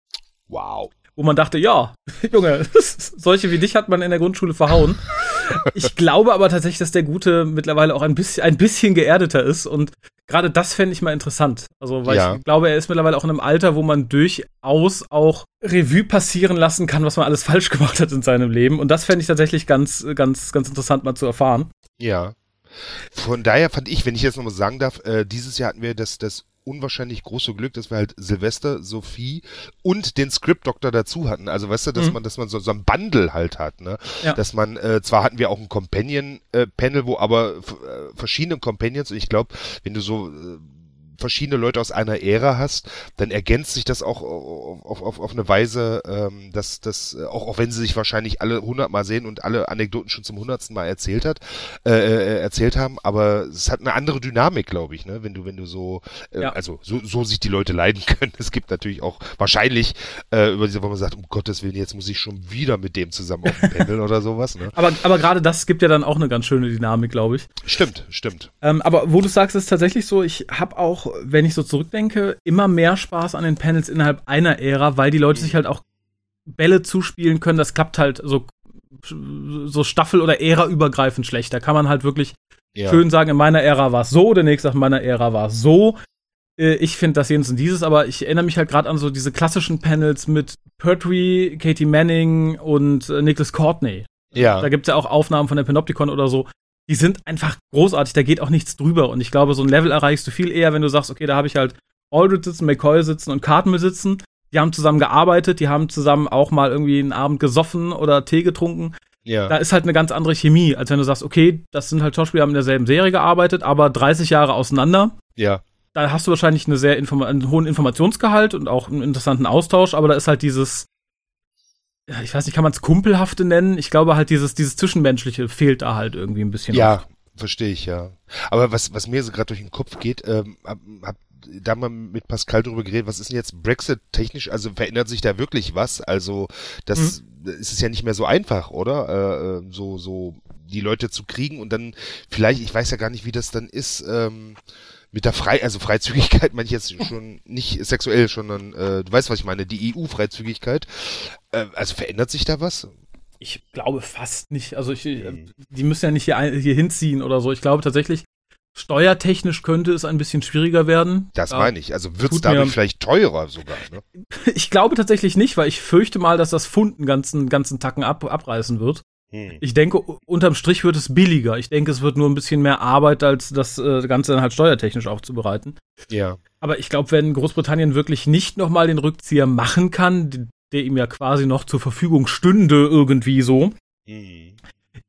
Wow. Wo man dachte, ja, <laughs> Junge, <laughs> solche wie dich hat man in der Grundschule verhauen. Ich glaube aber tatsächlich, dass der Gute mittlerweile auch ein bisschen, ein bisschen geerdeter ist und gerade das fände ich mal interessant. Also, weil Ja. ich glaube, er ist mittlerweile auch in einem Alter, wo man durchaus auch Revue passieren lassen kann, was man alles <laughs> falsch gemacht hat in seinem Leben. Und das fände ich tatsächlich ganz, ganz, ganz interessant mal zu erfahren. Ja. Von daher fand ich, wenn ich jetzt nochmal sagen darf, äh, dieses Jahr hatten wir das, das unwahrscheinlich große Glück, dass wir halt Silvester, Sophie und den Script-Doktor dazu hatten. Also weißt du, dass Mhm. man, dass man so, so ein Bundle halt hat, ne? Ja. Dass man, äh, zwar hatten wir auch ein Companion-Panel, wo aber äh, verschiedene Companions, und ich glaube, wenn du so äh, verschiedene Leute aus einer Ära hast, dann ergänzt sich das auch auf, auf, auf eine Weise, ähm, dass das, äh, auch, auch wenn sie sich wahrscheinlich alle hundertmal sehen und alle Anekdoten schon zum hundertsten Mal erzählt hat, äh, äh, erzählt haben, aber es hat eine andere Dynamik, glaube ich, ne? Wenn du, wenn du so, äh, Ja. also so, so sich die Leute leiden <laughs> können. Es gibt natürlich auch wahrscheinlich äh, über diese, wo man sagt, um Gottes Willen, jetzt muss ich schon wieder mit dem zusammen auf dem Pendel oder sowas, ne? Aber, aber gerade das gibt ja dann auch eine ganz schöne Dynamik, glaube ich. Stimmt, stimmt. Ähm, aber wo du sagst, ist tatsächlich so, ich habe auch, wenn ich so zurückdenke, immer mehr Spaß an den Panels innerhalb einer Ära, weil die Leute sich halt auch Bälle zuspielen können. Das klappt halt so, so Staffel- oder Ära-übergreifend schlecht. Da kann man halt wirklich Ja. schön sagen, in meiner Ära war es so, der nächste in meiner Ära war es so. Äh, Ich finde das jenes und dieses, aber ich erinnere mich halt gerade an so diese klassischen Panels mit Pertwee, Katie Manning und äh, Nicholas Courtney. Ja. Da gibt's ja auch Aufnahmen von der Panopticon oder so. Die sind einfach großartig, da geht auch nichts drüber. Und ich glaube, so ein Level erreichst du viel eher, wenn du sagst, okay, da habe ich halt Aldridge sitzen, McCoy sitzen und Cartmel sitzen. Die haben zusammen gearbeitet, die haben zusammen auch mal irgendwie einen Abend gesoffen oder Tee getrunken. ja. Da ist halt eine ganz andere Chemie, als wenn du sagst, okay, das sind halt Schauspieler, die haben in derselben Serie gearbeitet, aber 30 Jahre auseinander. ja. Da hast du wahrscheinlich eine sehr einen hohen Informationsgehalt und auch einen interessanten Austausch, aber da ist halt dieses, ja, ich weiß nicht, kann man es Kumpelhafte nennen? Ich glaube halt, dieses, dieses Zwischenmenschliche fehlt da halt irgendwie ein bisschen. Ja, oft. verstehe ich, ja. Aber was, was mir so gerade durch den Kopf geht, ähm, hab, hab, da mal mit Pascal drüber geredet, was ist denn jetzt Brexit technisch, also verändert sich da wirklich was? Also das mhm. ist es ja nicht mehr so einfach, oder? Äh, äh, so, so die Leute zu kriegen und dann vielleicht, ich weiß ja gar nicht, wie das dann ist, ähm, mit der Frei, also Freizügigkeit meine ich jetzt schon nicht sexuell, sondern äh, du weißt, was ich meine, die EU-Freizügigkeit. Äh, also verändert sich da was? Ich glaube fast nicht. Also ich, mhm. die müssen ja nicht hier, hier hinziehen oder so. Ich glaube tatsächlich, Steuertechnisch könnte es ein bisschen schwieriger werden. Das ja, meine ich. Also wird es dadurch vielleicht teurer sogar. Ne? <laughs> Ich glaube tatsächlich nicht, weil ich fürchte mal, dass das Pfund einen ganzen, ganzen Tacken ab, abreißen wird. Hm. Ich denke, unterm Strich wird es billiger. Ich denke, es wird nur ein bisschen mehr Arbeit, als das äh, Ganze dann halt steuertechnisch aufzubereiten. Ja. Aber ich glaube, wenn Großbritannien wirklich nicht nochmal den Rückzieher machen kann, der ihm ja quasi noch zur Verfügung stünde, irgendwie so, hm.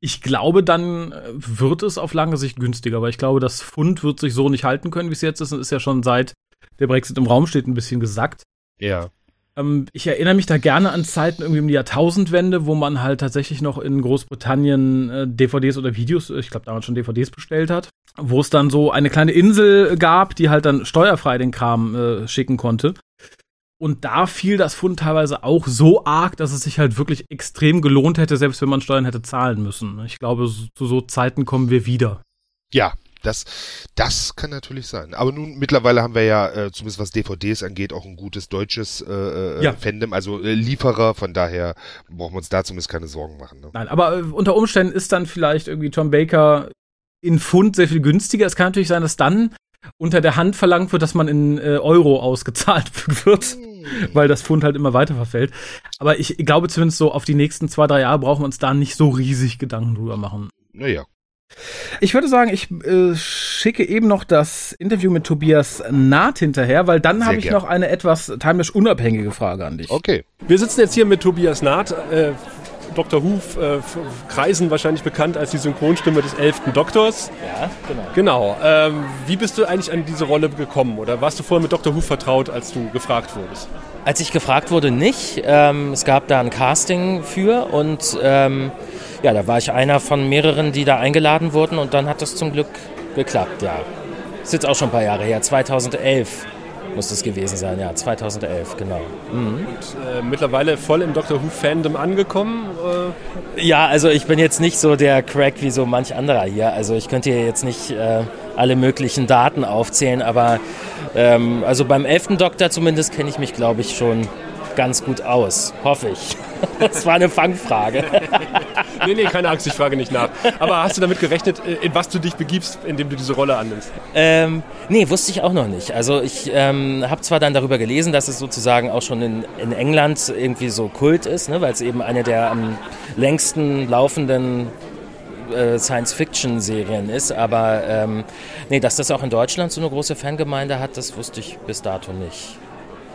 Ich glaube, dann äh, wird es auf lange Sicht günstiger, weil ich glaube, das Pfund wird sich so nicht halten können, wie es jetzt ist. Und ist ja schon seit der Brexit im Raum steht ein bisschen gesackt. Ja. Ähm, ich erinnere mich da gerne an Zeiten irgendwie um die Jahrtausendwende, wo man halt tatsächlich noch in Großbritannien äh, DVDs oder Videos, ich glaube damals schon DVDs bestellt hat, wo es dann so eine kleine Insel gab, die halt dann steuerfrei den Kram äh, schicken konnte. Und da fiel das Fund teilweise auch so arg, dass es sich halt wirklich extrem gelohnt hätte, selbst wenn man Steuern hätte zahlen müssen. Ich glaube, zu so Zeiten kommen wir wieder. Ja, das, das kann natürlich sein. Aber nun, mittlerweile haben wir ja, äh, zumindest was DVDs angeht, auch ein gutes deutsches äh, äh ja. Fandom, also äh, Lieferer, von daher brauchen wir uns da zumindest keine Sorgen machen. Ne? Nein, aber äh, unter Umständen ist dann vielleicht irgendwie Tom Baker in Pfund sehr viel günstiger. Es kann natürlich sein, dass dann unter der Hand verlangt wird, dass man in äh, Euro ausgezahlt <laughs> wird, hm. weil das Pfund halt immer weiter verfällt. Aber ich glaube zumindest so auf die nächsten zwei, drei Jahre brauchen wir uns da nicht so riesig Gedanken drüber machen. Naja. Ich würde sagen, ich äh, schicke eben noch das Interview mit Tobias Naht hinterher, weil dann habe ich gern. noch eine etwas timelich unabhängige Frage an dich. Okay. Wir sitzen jetzt hier mit Tobias Naht, äh, Dr. Who äh, Kreisen wahrscheinlich bekannt als die Synchronstimme des elften Doktors. Ja, genau. Genau. Ähm, wie bist du eigentlich an diese Rolle gekommen? Oder warst du vorher mit Dr. Who vertraut, als du gefragt wurdest? Als ich gefragt wurde, nicht. Ähm, es gab da ein Casting für und ähm, ja, da war ich einer von mehreren, die da eingeladen wurden und dann hat das zum Glück geklappt, ja. Das ist jetzt auch schon ein paar Jahre her, 2011 muss es gewesen sein, ja, 2011, genau. Mhm. Und äh, mittlerweile voll im Doctor Who-Fandom angekommen? Äh? Ja, also ich bin jetzt nicht so der Crack wie so manch anderer hier. Also ich könnte hier jetzt nicht äh, alle möglichen Daten aufzählen, aber ähm, also beim 11. Doktor zumindest kenne ich mich, glaube ich, schon ganz gut aus, hoffe ich. <laughs> Das war eine Fangfrage. <laughs> nee, nee, keine Angst, ich frage nicht nach. Aber hast du damit gerechnet, äh, in was du dich begibst, indem du diese Rolle annimmst? Ähm, nee, wusste ich auch noch nicht. Also ich ähm, habe zwar dann darüber gelesen, dass es sozusagen auch schon in, in England irgendwie so Kult ist, ne, weil es eben eine der am längsten laufenden äh, Science-Fiction-Serien ist, aber ähm, nee, dass das auch in Deutschland so eine große Fangemeinde hat, das wusste ich bis dato nicht.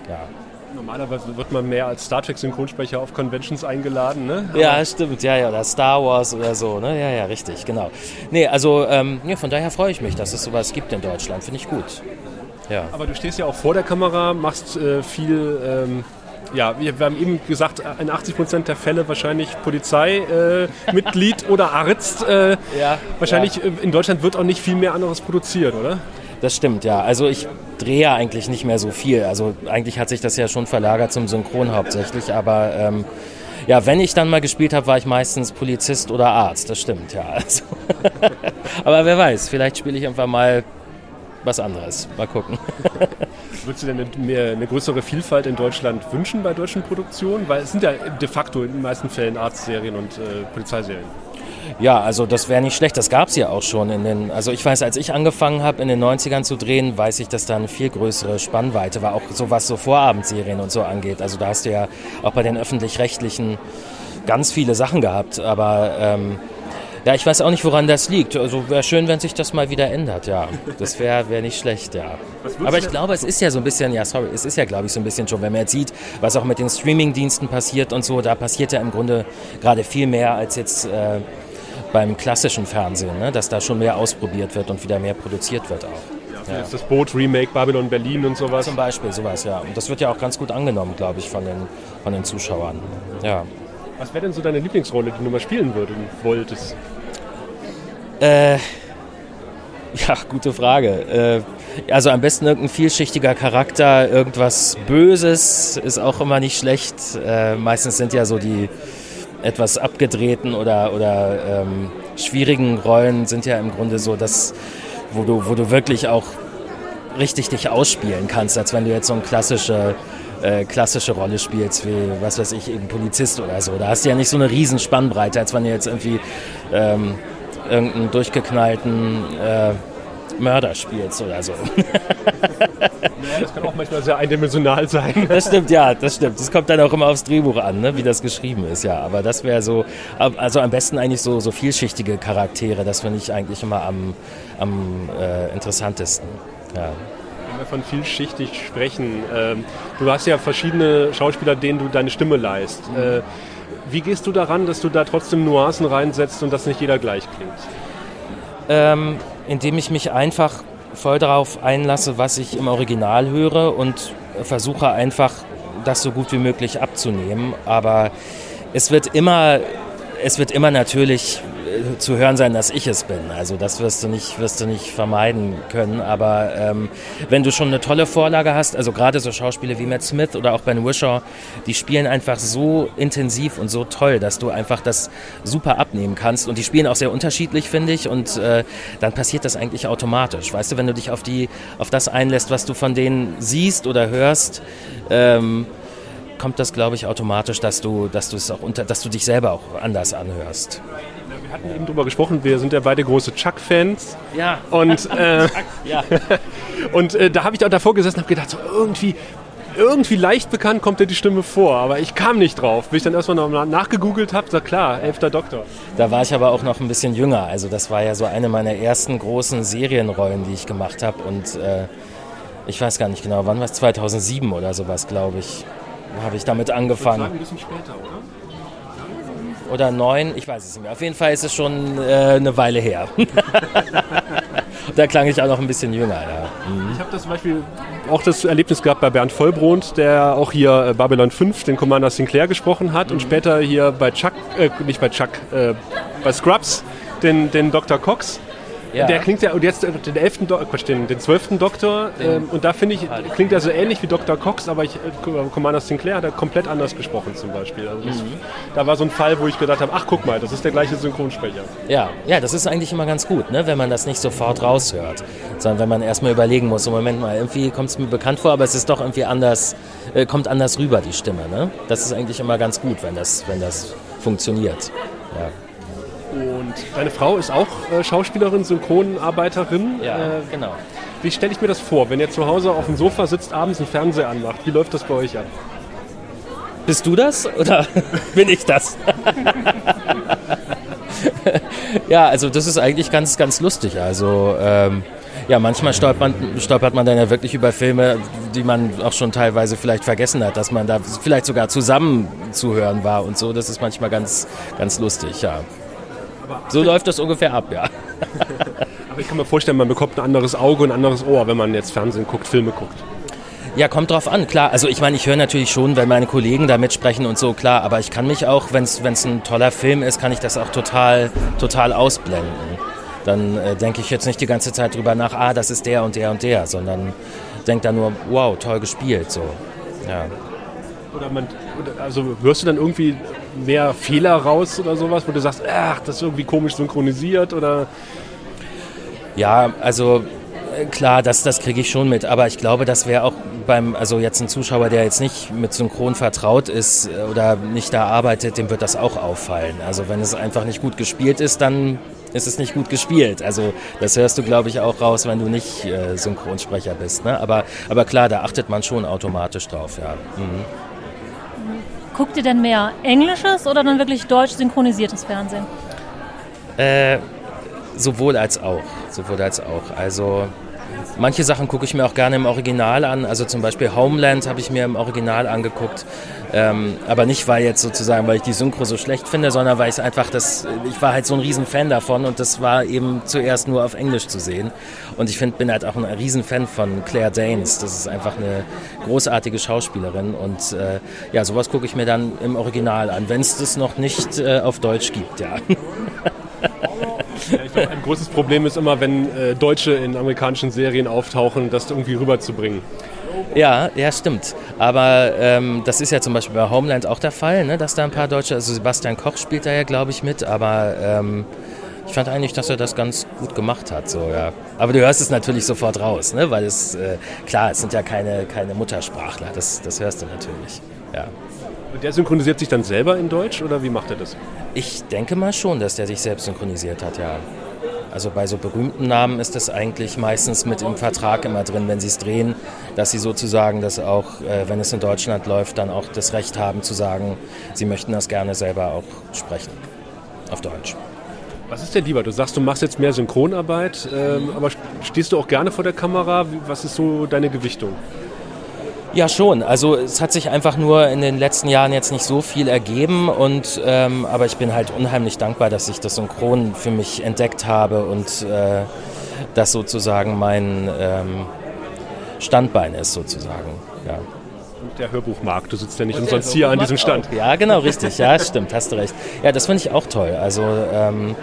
Ja. Normalerweise wird man mehr als Star Trek Synchronsprecher auf Conventions eingeladen, ne? Aber ja, stimmt, ja, ja, oder Star Wars oder so, ne? Ja, ja, richtig, genau. Nee, also ähm, ja, von daher freue ich mich, dass es sowas gibt in Deutschland, finde ich gut. Ja. Aber du stehst ja auch vor der Kamera, machst äh, viel, ähm, ja, wir, wir, haben eben gesagt, in 80 Prozent der Fälle wahrscheinlich Polizeimitglied äh, <laughs> oder Arzt. Äh, ja, wahrscheinlich ja. Äh, in Deutschland wird auch nicht viel mehr anderes produziert, oder? Das stimmt, ja. Also ich drehe ja eigentlich nicht mehr so viel. Also eigentlich hat sich das ja schon verlagert zum Synchron hauptsächlich, aber ähm, ja, wenn ich dann mal gespielt habe, war ich meistens Polizist oder Arzt. Das stimmt, ja. <laughs> Also aber wer weiß, vielleicht spiele ich einfach mal was anderes. Mal gucken. <laughs> Würdest du denn eine, eine größere Vielfalt in Deutschland wünschen bei deutschen Produktionen? Weil es sind ja de facto in den meisten Fällen Arztserien und äh, Polizeiserien. Ja, also das wäre nicht schlecht. Das gab es ja auch schon. In den, also ich weiß, als ich angefangen habe in den 90ern zu drehen, weiß ich, dass da eine viel größere Spannweite war, auch so was so Vorabendserien und so angeht. Also da hast du ja auch bei den öffentlich-rechtlichen ganz viele Sachen gehabt. Aber ähm, ja, ich weiß auch nicht, woran das liegt. Also wäre schön, wenn sich das mal wieder ändert, ja. Das wäre wär nicht schlecht, ja. Aber ich glaube, es ist ja so ein bisschen, ja, sorry, es ist ja, glaube ich, so ein bisschen schon, wenn man jetzt sieht, was auch mit den Streaming-Diensten passiert und so, da passiert ja im Grunde gerade viel mehr als jetzt äh, beim klassischen Fernsehen, ne? dass da schon mehr ausprobiert wird und wieder mehr produziert wird auch. Ja, ja. das Boot-Remake Babylon Berlin und sowas. Zum Beispiel, sowas, ja. Und das wird ja auch ganz gut angenommen, glaube ich, von den, von den Zuschauern. Ja. Was wäre denn so deine Lieblingsrolle, die du mal spielen würdest, wolltest? Äh, <laughs> Ja, gute Frage. Äh, also am besten irgendein vielschichtiger Charakter, irgendwas Böses ist auch immer nicht schlecht. Äh, meistens sind ja so die etwas abgedrehten oder, oder ähm, schwierigen Rollen sind ja im Grunde so, dass, wo du, wo du wirklich auch richtig dich ausspielen kannst, als wenn du jetzt so eine klassische, äh, klassische Rolle spielst, wie, was weiß ich, eben Polizist oder so. Da hast du ja nicht so eine riesen Spannbreite, als wenn du jetzt irgendwie ähm, irgendeinen durchgeknallten äh, Mörder spielst oder so. <laughs> Das kann auch manchmal sehr eindimensional sein. Das stimmt, ja, das stimmt. Das kommt dann auch immer aufs Drehbuch an, ne, wie das geschrieben ist, ja. Aber das wäre so, also am besten eigentlich so, so vielschichtige Charaktere. Das finde ich eigentlich immer am, am äh, interessantesten. Ja. Wenn wir von vielschichtig sprechen, ähm, du hast ja verschiedene Schauspieler, denen du deine Stimme leihst. Mhm. Äh, wie gehst du daran, dass du da trotzdem Nuancen reinsetzt und dass nicht jeder gleich klingt? Ähm, indem ich mich einfach voll darauf einlasse, was ich im Original höre und versuche einfach das so gut wie möglich abzunehmen. Aber es wird immer, es wird immer natürlich zu hören sein, dass ich es bin. Also das wirst du nicht, wirst du nicht vermeiden können. Aber ähm, wenn du schon eine tolle Vorlage hast, also gerade so Schauspieler wie Matt Smith oder auch Ben Wishaw, die spielen einfach so intensiv und so toll, dass du einfach das super abnehmen kannst. Und die spielen auch sehr unterschiedlich, finde ich. Und äh, dann passiert das eigentlich automatisch. Weißt du, wenn du dich auf die, auf das einlässt, was du von denen siehst oder hörst, ähm, kommt das, glaube ich, automatisch, dass du, dass du es auch unter, dass du dich selber auch anders anhörst hatten eben drüber gesprochen, wir sind ja beide große Chuck-Fans. Ja. Und, <laughs> äh, ja. <laughs> und äh, da habe ich auch davor gesessen und habe gedacht, so irgendwie, irgendwie leicht bekannt kommt dir die Stimme vor, aber ich kam nicht drauf. Bis ich dann erstmal noch nachgegoogelt habe, sag klar, elfter Doktor. Da war ich aber auch noch ein bisschen jünger. Also das war ja so eine meiner ersten großen Serienrollen, die ich gemacht habe. Und äh, ich weiß gar nicht genau, wann war es? 2007 oder sowas, glaube ich. Habe ich damit angefangen. Ein bisschen später, oder? Oder neun, ich weiß es nicht mehr. Auf jeden Fall ist es schon äh, eine Weile her. <laughs> da klang ich auch noch ein bisschen jünger. Ja. Mhm. Ich habe das zum Beispiel auch das Erlebnis gehabt bei Bernd Vollbrot, der auch hier äh, Babylon 5, den Commander Sinclair gesprochen hat mhm. und später hier bei Chuck, äh, nicht bei Chuck, äh, bei Scrubs, den, den Dr. Cox. Ja. Der klingt ja, und jetzt den elften Do Quatsch, den, den zwölften Doktor, ähm, und da finde ich, klingt er so ähnlich wie Dr. Cox, aber ich, äh, Commander Sinclair hat er komplett anders gesprochen zum Beispiel. Also das, mhm. Da war so ein Fall, wo ich gedacht habe, ach guck mal, das ist der gleiche Synchronsprecher. Ja, ja, das ist eigentlich immer ganz gut, ne? wenn man das nicht sofort raushört, sondern wenn man erstmal überlegen muss, so Moment mal, irgendwie kommt es mir bekannt vor, aber es ist doch irgendwie anders, äh, kommt anders rüber, die Stimme. Ne? Das ist eigentlich immer ganz gut, wenn das, wenn das funktioniert. Ja. Und deine Frau ist auch äh, Schauspielerin, Synchronarbeiterin. Ja, äh, genau. Wie stelle ich mir das vor, wenn ihr zu Hause auf dem Sofa sitzt, abends einen Fernseher anmacht? Wie läuft das bei euch ab? Bist du das oder <laughs> bin ich das? <laughs> ja, also das ist eigentlich ganz, ganz lustig. Also ähm, ja, manchmal stolpert man, stolpert man dann ja wirklich über Filme, die man auch schon teilweise vielleicht vergessen hat, dass man da vielleicht sogar zusammen zu hören war und so. Das ist manchmal ganz, ganz lustig, ja. So läuft das ungefähr ab, ja. <laughs> Aber ich kann mir vorstellen, man bekommt ein anderes Auge und ein anderes Ohr, wenn man jetzt Fernsehen guckt, Filme guckt. Ja, kommt drauf an, klar. Also ich meine, ich höre natürlich schon, wenn meine Kollegen da mitsprechen und so, klar. Aber ich kann mich auch, wenn es ein toller Film ist, kann ich das auch total, total ausblenden. Dann äh, denke ich jetzt nicht die ganze Zeit drüber nach, ah, das ist der und der und der, sondern denke da nur, wow, toll gespielt, so. Ja. Oder man, also hörst du dann irgendwie mehr Fehler raus oder sowas, wo du sagst, ach, das ist irgendwie komisch synchronisiert oder? Ja, also äh, klar, das, das kriege ich schon mit, aber ich glaube, das wäre auch beim, also jetzt ein Zuschauer, der jetzt nicht mit Synchron vertraut ist äh, oder nicht da arbeitet, dem wird das auch auffallen. Also wenn es einfach nicht gut gespielt ist, dann ist es nicht gut gespielt. Also das hörst du, glaube ich, auch raus, wenn du nicht äh, Synchronsprecher bist. Ne? Aber, aber klar, da achtet man schon automatisch drauf, ja. Mhm. Guckt ihr denn mehr englisches oder dann wirklich deutsch synchronisiertes Fernsehen? Äh, sowohl als auch. Sowohl als auch. Also manche Sachen gucke ich mir auch gerne im Original an. Also zum Beispiel Homeland habe ich mir im Original angeguckt. Ähm, aber nicht, weil jetzt sozusagen, weil ich die Synchro so schlecht finde, sondern weil ich einfach das, ich war halt so ein Riesenfan davon und das war eben zuerst nur auf Englisch zu sehen. Und ich find, bin halt auch ein Riesenfan von Claire Danes. Das ist einfach eine großartige Schauspielerin und äh, ja, sowas gucke ich mir dann im Original an, wenn es das noch nicht äh, auf Deutsch gibt, ja. Ja, ich glaub, ein großes Problem ist immer, wenn äh, Deutsche in amerikanischen Serien auftauchen, das irgendwie rüberzubringen. Ja, ja, stimmt. Aber ähm, das ist ja zum Beispiel bei Homeland auch der Fall, ne, dass da ein paar Deutsche, also Sebastian Koch spielt da ja, glaube ich, mit, aber ähm, ich fand eigentlich, dass er das ganz gut gemacht hat. So, ja. Aber du hörst es natürlich sofort raus, ne, weil es, äh, klar, es sind ja keine, keine Muttersprachler, das, das hörst du natürlich. Ja. Und der synchronisiert sich dann selber in Deutsch oder wie macht er das? Ich denke mal schon, dass der sich selbst synchronisiert hat, ja. Also bei so berühmten Namen ist das eigentlich meistens mit im Vertrag immer drin, wenn sie es drehen, dass sie sozusagen das auch, äh, wenn es in Deutschland läuft, dann auch das Recht haben zu sagen, sie möchten das gerne selber auch sprechen. Auf Deutsch. Was ist dir lieber? Du sagst, du machst jetzt mehr Synchronarbeit, ähm, aber stehst du auch gerne vor der Kamera? Was ist so deine Gewichtung? Ja, schon. Also es hat sich einfach nur in den letzten Jahren jetzt nicht so viel ergeben und ähm, aber ich bin halt unheimlich dankbar, dass ich das Synchron für mich entdeckt habe und äh, das sozusagen mein ähm, Standbein ist sozusagen. Ja. Und der Hörbuchmarkt, du sitzt ja nicht umsonst hier an diesem Stand. Ja, genau, richtig. Ja, stimmt, hast du recht. Ja, das finde ich auch toll. Also ähm,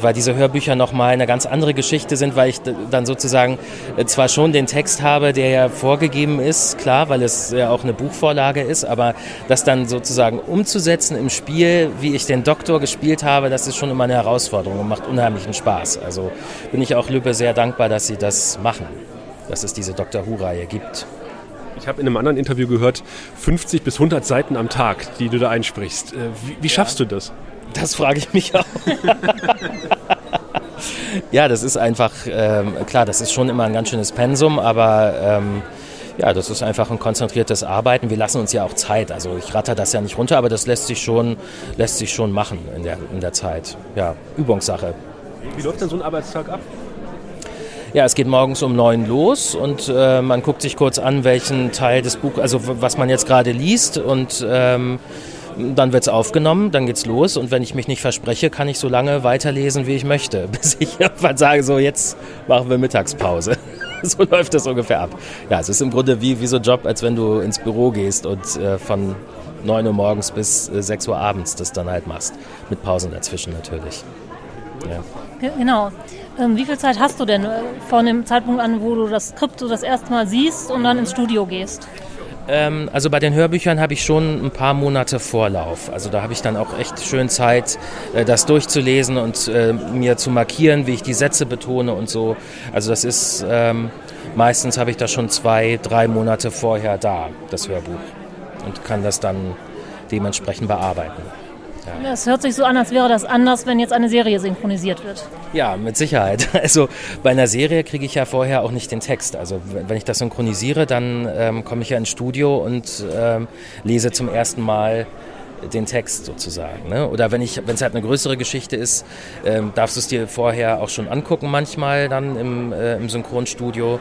weil diese Hörbücher nochmal eine ganz andere Geschichte sind, weil ich dann sozusagen äh, zwar schon den Text habe, der ja vorgegeben ist, klar, weil es ja auch eine Buchvorlage ist, aber das dann sozusagen umzusetzen im Spiel, wie ich den Doktor gespielt habe, das ist schon immer eine Herausforderung und macht unheimlichen Spaß. Also bin ich auch Lübbe sehr dankbar, dass sie das machen, dass es diese Doctor Who-Reihe gibt. Ich habe in einem anderen Interview gehört, 50 bis 100 Seiten am Tag, die du da einsprichst. Äh, wie, wie schaffst du das? Das frage ich mich auch. ja, das ist einfach, ähm, klar, das ist schon immer ein ganz schönes Pensum, aber ähm, ja, das ist einfach ein konzentriertes Arbeiten. Wir lassen uns ja auch Zeit. Also ich ratter das ja nicht runter, aber das lässt sich schon, lässt sich schon machen in der, in der Zeit. Ja, Übungssache. Wie läuft denn so ein Arbeitstag ab? Ja, es geht morgens um neun los und äh, man guckt sich kurz an, welchen Teil des Buches, also was man jetzt gerade liest und ähm, dann wird es aufgenommen, dann geht's los und wenn ich mich nicht verspreche, kann ich so lange weiterlesen, wie ich möchte, <laughs> bis ich irgendwann sage, so jetzt machen wir Mittagspause. <laughs> so läuft das ungefähr ab. Ja, es ist im Grunde wie, wie so ein Job, als wenn du ins Büro gehst und äh, von 9 Uhr morgens bis äh, 6 Uhr abends das dann halt machst. Mit Pausen dazwischen natürlich. Ja. Genau. Ähm, wie viel Zeit hast du denn äh, von dem Zeitpunkt an, wo du das Skript so das erste Mal siehst und dann ins Studio gehst? Ähm, also bei den Hörbüchern habe ich schon ein paar Monate Vorlauf. Also da habe ich dann auch echt schön Zeit, äh, das durchzulesen und äh, mir zu markieren, wie ich die Sätze betone und so. Also das ist ähm, meistens habe ich das schon zwei, drei Monate vorher da, das Hörbuch. Und kann das dann dementsprechend bearbeiten. Es hört sich so an, als wäre das anders, wenn jetzt eine Serie synchronisiert wird. Ja, mit Sicherheit. <laughs> Also bei einer Serie kriege ich ja vorher auch nicht den Text. Also wenn ich das synchronisiere, dann ähm, komme ich ja ins Studio und ähm, lese zum ersten Mal den Text sozusagen. Ne? Oder wenn ich, wenn es halt eine größere Geschichte ist, ähm, darfst du es dir vorher auch schon angucken manchmal dann im, äh, im Synchronstudio,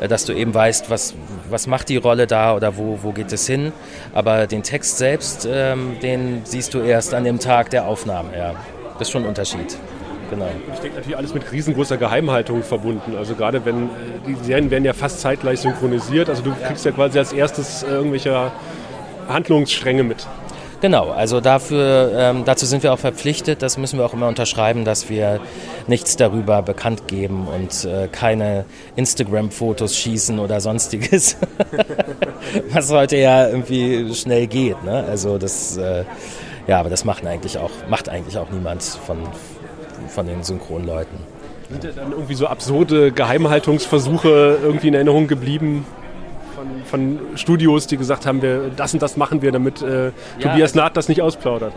äh, dass du eben weißt, was, was macht die Rolle da oder wo, wo geht es hin. Aber den Text selbst, ähm, den siehst du erst an dem Tag der Aufnahme. Ja. Das ist schon ein Unterschied. Genau. Ich denke natürlich alles mit riesengroßer Geheimhaltung verbunden. Also gerade wenn äh, die Serien werden ja fast zeitgleich synchronisiert. Also du kriegst ja quasi als erstes äh, irgendwelche Handlungsstränge mit. Genau, also dafür, ähm, dazu sind wir auch verpflichtet, das müssen wir auch immer unterschreiben, dass wir nichts darüber bekannt geben und äh, keine Instagram-Fotos schießen oder sonstiges, <laughs> was heute ja irgendwie schnell geht. Ne? Also das, äh, ja, aber das macht eigentlich auch, macht eigentlich auch niemand von, von den Synchronleuten. Sind ja dann irgendwie so absurde Geheimhaltungsversuche irgendwie in Erinnerung geblieben? Von, von, Studios, die gesagt haben, wir das und das machen wir, damit äh, ja, Tobias Naht das nicht ausplaudert.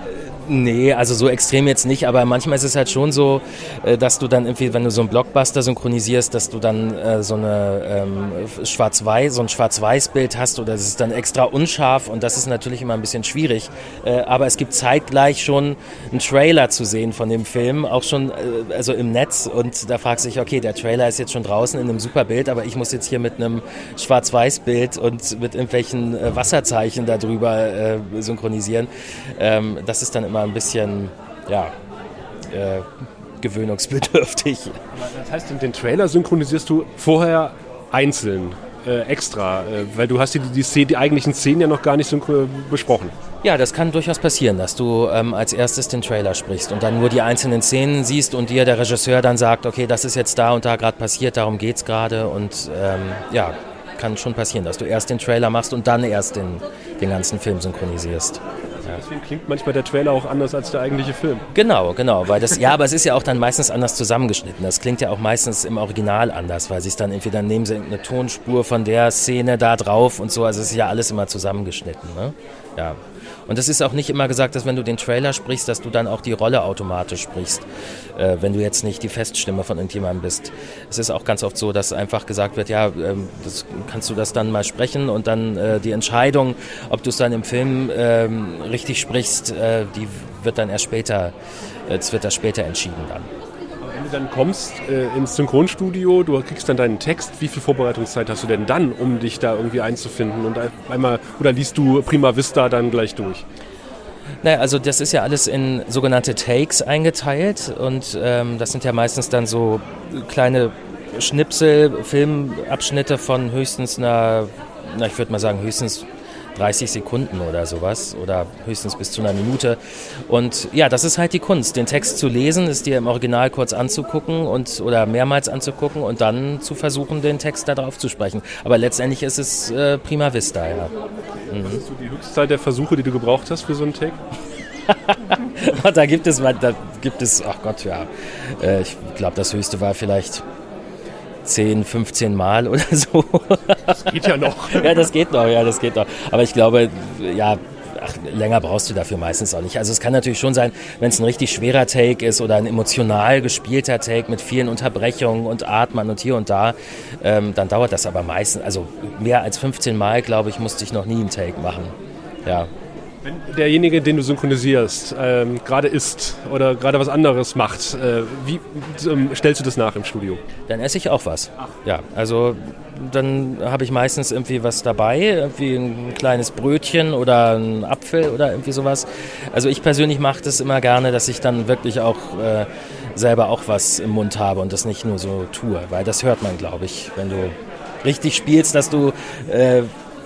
Nee, also so extrem jetzt nicht, aber manchmal ist es halt schon so, äh, dass du dann irgendwie, wenn du so einen Blockbuster synchronisierst, dass du dann äh, so eine ähm, Schwarz-Weiß, so ein Schwarz-Weiß-Bild hast oder es ist dann extra unscharf und das ist natürlich immer ein bisschen schwierig. Äh, aber es gibt zeitgleich schon einen Trailer zu sehen von dem Film, auch schon äh, also im Netz und da fragst du dich, okay, der Trailer ist jetzt schon draußen in einem super Bild, aber ich muss jetzt hier mit einem Schwarz-Weiß-Bild und mit irgendwelchen äh, Wasserzeichen darüber äh, synchronisieren. Ähm, das ist dann immer ein bisschen, ja, äh, gewöhnungsbedürftig. Das heißt, den Trailer synchronisierst du vorher einzeln? äh, extra, äh, weil du hast die, die, Szene, die eigentlichen Szenen ja noch gar nicht so besprochen. Ja, das kann durchaus passieren, dass du ähm, als erstes den Trailer sprichst und dann nur die einzelnen Szenen siehst und dir der Regisseur dann sagt, okay, das ist jetzt da und da gerade passiert, darum geht's gerade und ähm, ja, kann schon passieren, dass du erst den Trailer machst und dann erst den, den ganzen Film synchronisierst. Ja. Deswegen klingt manchmal der Trailer auch anders als der eigentliche Film. Genau, genau, weil das, ja, aber es ist ja auch dann meistens anders zusammengeschnitten. Das klingt ja auch meistens im Original anders, weil sie es dann entweder nehmen sie eine Tonspur von der Szene da drauf und so, also es ist ja alles immer zusammengeschnitten, ne? Ja, und es ist auch nicht immer gesagt, dass wenn du den Trailer sprichst, dass du dann auch die Rolle automatisch sprichst, äh, wenn du jetzt nicht die Feststimme von irgendjemandem bist. Es ist auch ganz oft so, dass einfach gesagt wird, ja, ähm, das, kannst du das dann mal sprechen und dann äh, die Entscheidung, ob du es dann im Film ähm, richtig sprichst, äh, die wird dann erst später, es wird das später entschieden dann du dann kommst äh, ins Synchronstudio, du kriegst dann deinen Text, wie viel Vorbereitungszeit hast du denn dann, um dich da irgendwie einzufinden und einmal oder liest du Prima Vista dann gleich durch? Naja, also das ist ja alles in sogenannte Takes eingeteilt und ähm, das sind ja meistens dann so kleine Schnipsel, Filmabschnitte von höchstens einer, na ich würde mal sagen höchstens 30 Sekunden oder sowas oder höchstens bis zu einer Minute. Und ja, das ist halt die Kunst, den Text zu lesen, es dir im Original kurz anzugucken und oder mehrmals anzugucken und dann zu versuchen, den Text da drauf zu sprechen. Aber letztendlich ist es äh, prima vista, ja. Mhm. Was ist so die Höchstzeit der Versuche, die du gebraucht hast für so einen Take? <laughs> da gibt es, da gibt es, ach Gott, ja. Äh, ich glaube, das höchste war vielleicht 10, 15 Mal oder <laughs> so. Das geht ja noch. <laughs> ja, das geht noch, ja, das geht noch. Aber ich glaube, ja, ach, länger brauchst du dafür meistens auch nicht. Also es kann natürlich schon sein, wenn es ein richtig schwerer Take ist oder ein emotional gespielter Take mit vielen Unterbrechungen und Atmen und hier und da, ähm, dann dauert das aber meistens, also mehr als 15 Mal, glaube ich, musste ich noch nie einen Take machen. Ja. Wenn derjenige, den du synchronisierst, ähm, gerade isst oder gerade was anderes macht, äh, wie ähm, stellst du das nach im Studio? Dann esse ich auch was. Ach. Ja, also dann habe ich meistens irgendwie was dabei, irgendwie ein kleines Brötchen oder ein Apfel oder irgendwie sowas. Also ich persönlich mache das immer gerne, dass ich dann wirklich auch äh, selber auch was im Mund habe und das nicht nur so tue, weil das hört man, glaube ich, wenn du richtig spielst, dass du äh,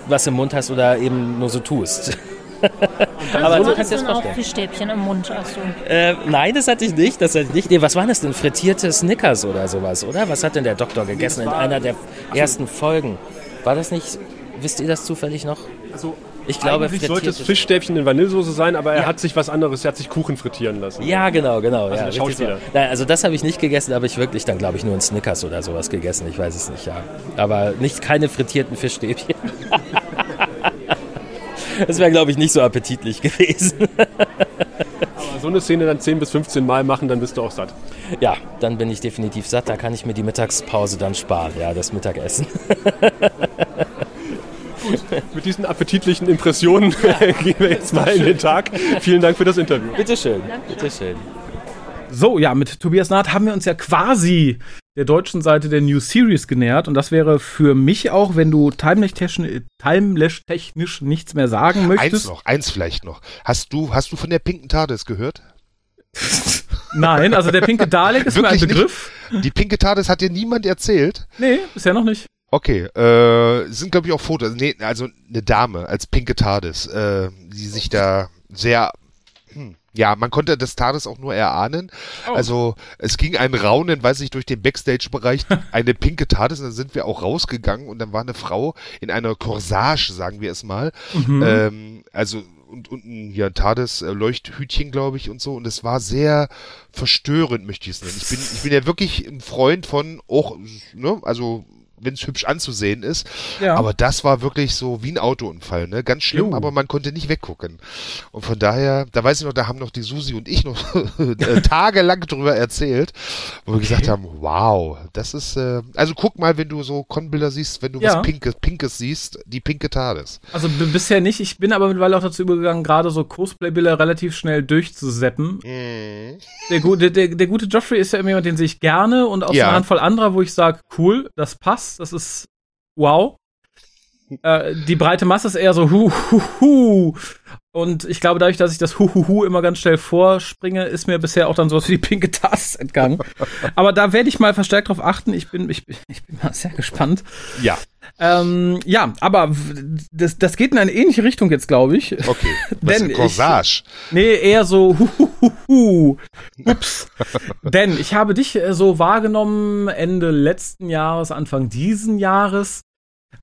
was im Mund hast oder eben nur so tust. <laughs> <laughs> Aber du kannst dir das vorstellen. auch Fischstäbchen im Mund du. Äh, nein, das hatte ich nicht. Das hatte ich nicht. Nee, was war das denn? Frittierte Snickers oder sowas, oder? Was hat denn der Doktor gegessen in einer der ersten Folgen? War das nicht, wisst ihr das zufällig noch? Also ich glaube, Eigentlich sollte es Fischstäbchen in Vanillesoße sein, aber er ja. hat sich was anderes, er hat sich Kuchen frittieren lassen. Ja, genau, genau. Also ja, Schauspieler. Nein, also das habe ich nicht gegessen, aber ich wirklich dann, glaube ich, nur ein Snickers oder sowas gegessen. Ich weiß es nicht, ja. Aber nicht keine frittierten Fischstäbchen. <laughs> Das wäre, glaube ich, nicht so appetitlich gewesen. Aber so eine Szene dann 10 bis 15 Mal machen, dann bist du auch satt. Ja, dann bin ich definitiv satt. Da kann ich mir die Mittagspause dann sparen, ja, das Mittagessen. Gut, mit diesen appetitlichen Impressionen <laughs> gehen wir jetzt mal in den Tag. Vielen Dank für das Interview. Bitteschön, bitteschön. So, ja, mit Tobias Naht haben wir uns ja quasi der deutschen Seite der New Series genähert und das wäre für mich auch, wenn du Timelash-technisch nichts mehr sagen möchtest. Eins noch, eins vielleicht noch. Hast du, hast du von der pinken TARDIS gehört? <laughs> Nein, also der pinke Dalek ist mir ein Begriff. Nicht? Die pinke TARDIS hat dir niemand erzählt? Nee, bisher noch nicht. Okay, äh, sind glaube ich auch Fotos. Nee, also eine Dame als pinke TARDIS, äh, die sich da sehr ja, man konnte das TARDIS auch nur erahnen. Oh. Also es ging ein Raunen, weiß ich, durch den Backstage-Bereich, <laughs> eine pinke TARDIS, und dann sind wir auch rausgegangen und dann war eine Frau in einer Corsage, sagen wir es mal. Mhm. Ähm, also und unten hier ein TARDIS äh, Leuchthütchen, glaube ich, und so. Und es war sehr verstörend, möchte ich es nennen. Ich bin, ich bin ja wirklich ein Freund von auch, ne, also wenn es hübsch anzusehen ist. Ja. Aber das war wirklich so wie ein Autounfall, ne? Ganz schlimm, jo. aber man konnte nicht weggucken. Und von daher, da weiß ich noch, da haben noch die Susi und ich noch <laughs> äh, tagelang drüber erzählt, wo wir gesagt haben, wow, das ist, äh, also guck mal, wenn du so Konbilder siehst, wenn du ja. was Pinkes, Pinkes siehst, die pinke TARDIS. Also bisher nicht, ich bin aber mittlerweile auch dazu übergegangen, gerade so Cosplay-Bilder relativ schnell durchzuseppen. Mhm. Der, gute, der, der, gute Joffrey ist ja immer jemand, den sehe ich gerne und auch ja. so eine Handvoll anderer, wo ich sage, cool, das passt das ist wow. Äh, die breite Masse ist eher so hu, hu, hu. Und ich glaube, dadurch, dass ich das Huhuhu immer ganz schnell vorspringe, ist mir bisher auch dann sowas wie die pinke Tasse entgangen. <laughs> Aber da werde ich mal verstärkt drauf achten. Ich bin, ich, ich bin mal sehr gespannt. Ja. Ähm, ja, aber das, das geht in eine ähnliche Richtung jetzt, glaube ich. Okay. <laughs> Was Denn Corsage. Ich, nee, eher so Huhuhu. Ups. <laughs> Denn ich habe dich äh, so wahrgenommen Ende letzten Jahres, Anfang diesen Jahres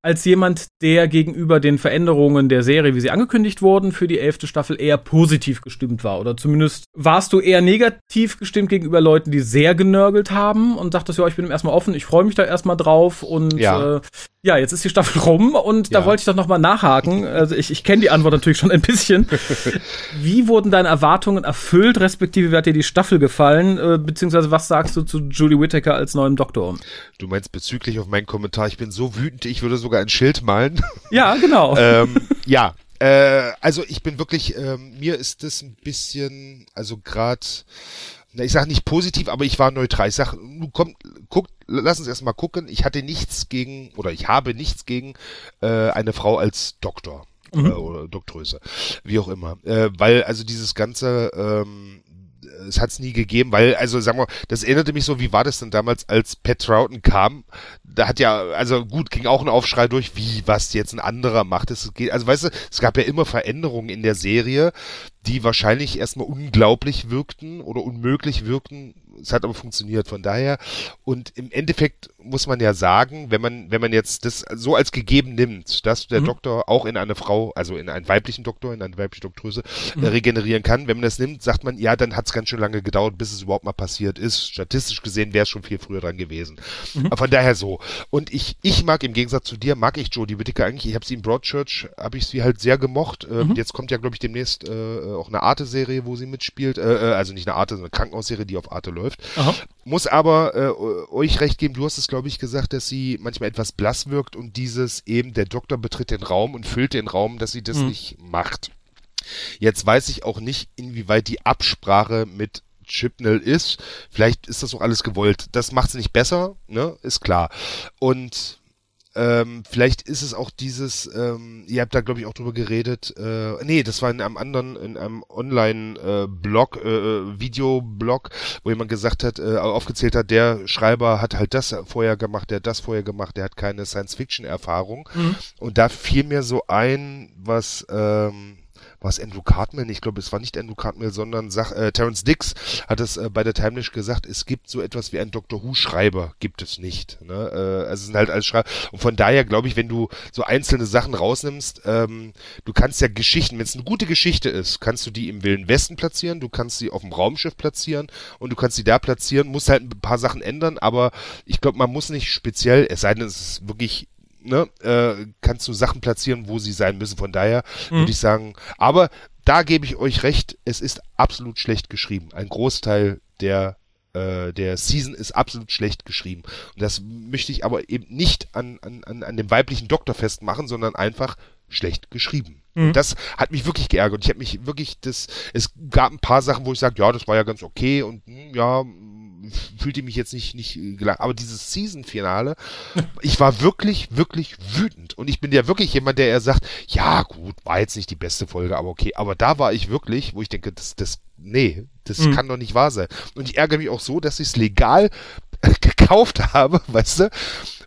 als jemand, der gegenüber den Veränderungen der Serie, wie sie angekündigt wurden, für die elfte Staffel eher positiv gestimmt war. Oder zumindest warst du eher negativ gestimmt gegenüber Leuten, die sehr genörgelt haben und dachtest, ja, ich bin erstmal offen, ich freue mich da erstmal drauf und ja. Äh, ja, jetzt ist die Staffel rum und ja. da wollte ich doch nochmal nachhaken. Also ich, ich kenne die Antwort natürlich schon ein bisschen. <laughs> Wie wurden deine Erwartungen erfüllt, respektive wie hat dir die Staffel gefallen, äh, beziehungsweise was sagst du zu Julie Whittaker als neuem Doktor? Du meinst bezüglich auf meinen Kommentar, ich bin so wütend, ich würde sogar ein Schild malen. <laughs> Ja, genau. <laughs> ähm, ja, äh, also ich bin wirklich, äh, mir ist das ein bisschen, also gerade ich sage nicht positiv, aber ich war neutral. Ich sage, komm, guck, lass uns erstmal gucken. Ich hatte nichts gegen, oder ich habe nichts gegen äh, eine Frau als Doktor. Mhm. Äh, oder Doktröse, wie auch immer. Äh, weil also dieses ganze ähm, es hat es nie gegeben, weil, also sagen wir, das erinnerte mich so, wie war das denn damals, als Pat Troughton kam? Da hat ja, also gut, ging auch ein Aufschrei durch, wie, was jetzt ein anderer macht. Es geht, also weißt du, es gab ja immer Veränderungen in der Serie, die wahrscheinlich erstmal unglaublich wirkten oder unmöglich wirkten, es hat aber funktioniert. Von daher, und im Endeffekt muss man ja sagen, wenn man, wenn man jetzt das so als gegeben nimmt, dass der mhm. Doktor auch in eine Frau, also in einen weiblichen Doktor, in eine weibliche Doktröse mhm. regenerieren kann, wenn man das nimmt, sagt man, ja, dann hat es ganz schön lange gedauert, bis es überhaupt mal passiert ist. Statistisch gesehen wäre es schon viel früher dran gewesen. Mhm. Aber von daher so. Und ich, ich mag im Gegensatz zu dir, mag ich Jodie Whittaker eigentlich. Ich habe sie in Broadchurch, habe ich sie halt sehr gemocht. Äh, mhm. Jetzt kommt ja, glaube ich, demnächst äh, auch eine Arte-Serie, wo sie mitspielt. Äh, äh also nicht eine Arte, sondern eine Krankenhausserie, die auf Arte läuft läuft. Aha. Muss aber äh, euch recht geben, du hast es, glaube ich, gesagt, dass sie manchmal etwas blass wirkt und dieses eben, der Doktor betritt den Raum und füllt den Raum, dass sie das mhm. nicht macht. Jetzt weiß ich auch nicht, inwieweit die Absprache mit Chipnell ist. Vielleicht ist das auch alles gewollt. Das macht es nicht besser, ne? Ist klar. Und ähm, vielleicht ist es auch dieses, ähm, ihr habt da glaube ich auch drüber geredet, äh, nee, das war in einem anderen, in einem Online-Blog, äh, äh, Videoblog, wo jemand gesagt hat, äh, aufgezählt hat, der Schreiber hat halt das vorher gemacht, der hat das vorher gemacht, der hat keine Science-Fiction-Erfahrung. Mhm. Und da fiel mir so ein, was ähm, war es Andrew Cartman? Ich glaube, es war nicht Andrew Cartman, sondern Sach, äh, Terence Dix hat es äh, bei der Timelash gesagt, es gibt so etwas wie ein Doctor Who-Schreiber, gibt es nicht. Ne? Äh, also es sind halt als Schreiber. Und von daher glaube ich, wenn du so einzelne Sachen rausnimmst, ähm, du kannst ja Geschichten, wenn es eine gute Geschichte ist, kannst du die im Wilden Westen platzieren, du kannst sie auf dem Raumschiff platzieren und du kannst sie da platzieren, musst halt ein paar Sachen ändern, aber ich glaube, man muss nicht speziell, es sei denn, es ist wirklich ne, äh, kannst du Sachen platzieren, wo sie sein müssen. Von daher mhm. würde ich sagen, aber da gebe ich euch recht, es ist absolut schlecht geschrieben. Ein Großteil der äh, der Season ist absolut schlecht geschrieben. Und das möchte ich aber eben nicht an, an, an dem weiblichen Doktor festmachen, sondern einfach schlecht geschrieben. Mhm. Das hat mich wirklich geärgert. Ich habe mich wirklich, das, es gab ein paar Sachen, wo ich sage, ja, das war ja ganz okay und hm, ja, fühlte mich jetzt nicht, nicht gelacht. Aber dieses Season-Finale, ich war wirklich, wirklich wütend. Und ich bin ja wirklich jemand, der eher sagt, ja gut, war jetzt nicht die beste Folge, aber okay. Aber da war ich wirklich, wo ich denke, das, das, nee, das mhm. kann doch nicht wahr sein. Und ich ärgere mich auch so, dass ich es legal <laughs> gekauft habe, weißt du?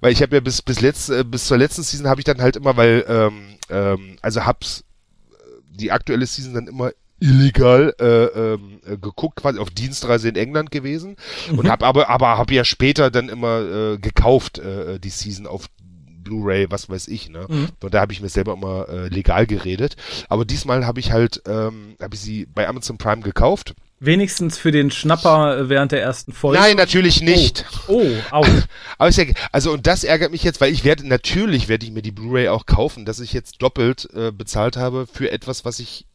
Weil ich habe ja bis, bis, letzt, äh, bis zur letzten Season habe ich dann halt immer, weil, ähm, ähm, also hab's die aktuelle Season dann immer illegal äh, ähm, äh, geguckt, quasi auf Dienstreise in England gewesen mhm. und habe aber aber habe ja später dann immer äh, gekauft äh, die Season auf Blu-ray, was weiß ich, ne? Mhm. Und da habe ich mir selber immer äh, legal geredet. Aber diesmal habe ich halt, ähm, habe ich sie bei Amazon Prime gekauft. Wenigstens für den Schnapper äh, während der ersten Folge. Nein, natürlich nicht. Oh, oh au. <laughs> Aber ich sage, also und das ärgert mich jetzt, weil ich werde natürlich werde ich mir die Blu-ray auch kaufen, dass ich jetzt doppelt äh, bezahlt habe für etwas, was ich äh,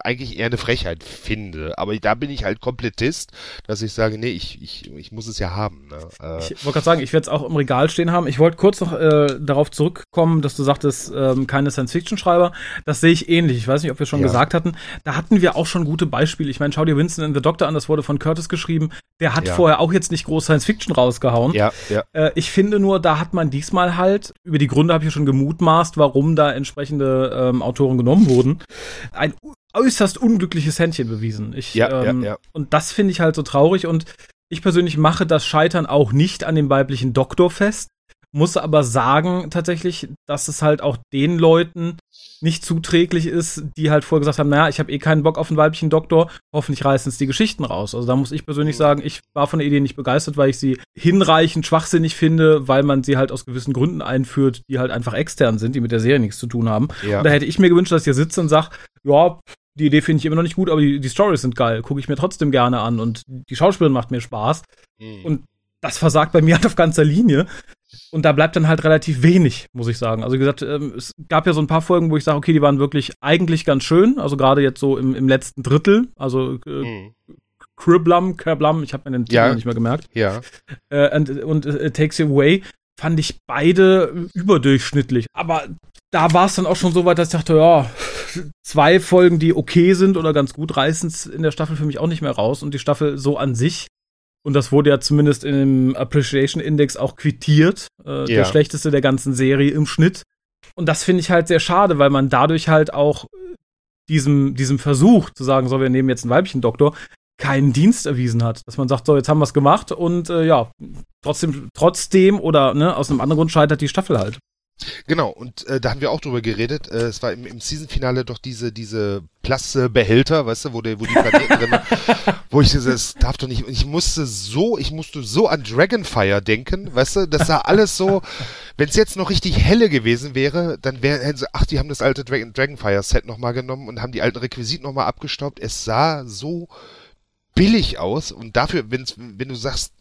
eigentlich eher eine Frechheit finde. Aber da bin ich halt Komplettist, dass ich sage, nee, ich, ich, ich muss es ja haben. Ne? Äh, ich wollte gerade sagen, ich werde es auch im Regal stehen haben. Ich wollte kurz noch äh, darauf zurückkommen, dass du sagtest, ähm, keine Science-Fiction-Schreiber. Das sehe ich ähnlich. Ich weiß nicht, ob wir schon ja. gesagt hatten. Da hatten wir auch schon gute Beispiele. Ich meine, schau dir Winston in The Doctor an, das wurde von Curtis geschrieben. Der hat ja. vorher auch jetzt nicht groß Science-Fiction rausgehauen. Ja, ja. Äh, ich finde nur, da hat man diesmal halt, über die Gründe habe ich ja schon gemutmaßt, warum da entsprechende ähm, Autoren genommen wurden, ein äußerst unglückliches Händchen bewiesen. Ich, ja, ähm, ja, ja. Und das finde ich halt so traurig und ich persönlich mache das Scheitern auch nicht an dem weiblichen Doktor fest, muss aber sagen tatsächlich, dass es halt auch den Leuten nicht zuträglich ist, die halt vorher gesagt haben, naja, ich habe eh keinen Bock auf einen weiblichen Doktor, hoffentlich reißen es die Geschichten raus. Also da muss ich persönlich mhm. sagen, ich war von der Idee nicht begeistert, weil ich sie hinreichend schwachsinnig finde, weil man sie halt aus gewissen Gründen einführt, die halt einfach extern sind, die mit der Serie nichts zu tun haben. Ja. Und da hätte ich mir gewünscht, dass ich hier sitze und sage, ja, die Idee finde ich immer noch nicht gut, aber die, die Stories sind geil, gucke ich mir trotzdem gerne an und die Schauspielerin macht mir Spaß. Mhm. Und das versagt bei mir <laughs> halt auf ganzer Linie. Und da bleibt dann halt relativ wenig, muss ich sagen. Also wie gesagt, ähm, es gab ja so ein paar Folgen, wo ich sage, okay, die waren wirklich eigentlich ganz schön. Also gerade jetzt so im, im letzten Drittel. Also äh, mhm. Kerblum, ich habe mir den Titel ja. nicht mehr gemerkt. Ja. Äh, und und äh, Takes You Away fand ich beide überdurchschnittlich. Aber da war es dann auch schon so weit, dass ich dachte, ja, zwei Folgen, die okay sind oder ganz gut, reißen es in der Staffel für mich auch nicht mehr raus. Und die Staffel so an sich und das wurde ja zumindest im Appreciation Index auch quittiert. Äh, ja. Der schlechteste der ganzen Serie im Schnitt. Und das finde ich halt sehr schade, weil man dadurch halt auch diesem, diesem Versuch zu sagen, so, wir nehmen jetzt einen weiblichen Doktor, keinen Dienst erwiesen hat. Dass man sagt, so, jetzt haben wir es gemacht und äh, ja, trotzdem, trotzdem oder ne, aus einem anderen Grund scheitert die Staffel halt. Genau, und äh, da haben wir auch drüber geredet. Äh, es war im, im Season-Finale doch diese, diese Plastikbehälter, weißt du, wo, der, wo die Planeten drin <laughs> wo ich diese, das darf doch nicht, ich musste so, ich musste so an Dragonfire denken, weißt du, das sah alles so, wenn es jetzt noch richtig helle gewesen wäre, dann wäre, ach, die haben das alte Dragon, Dragonfire-Set nochmal genommen und haben die alten Requisiten nochmal abgestaubt. Es sah so billig aus und dafür, wenn's, wenn du sagst,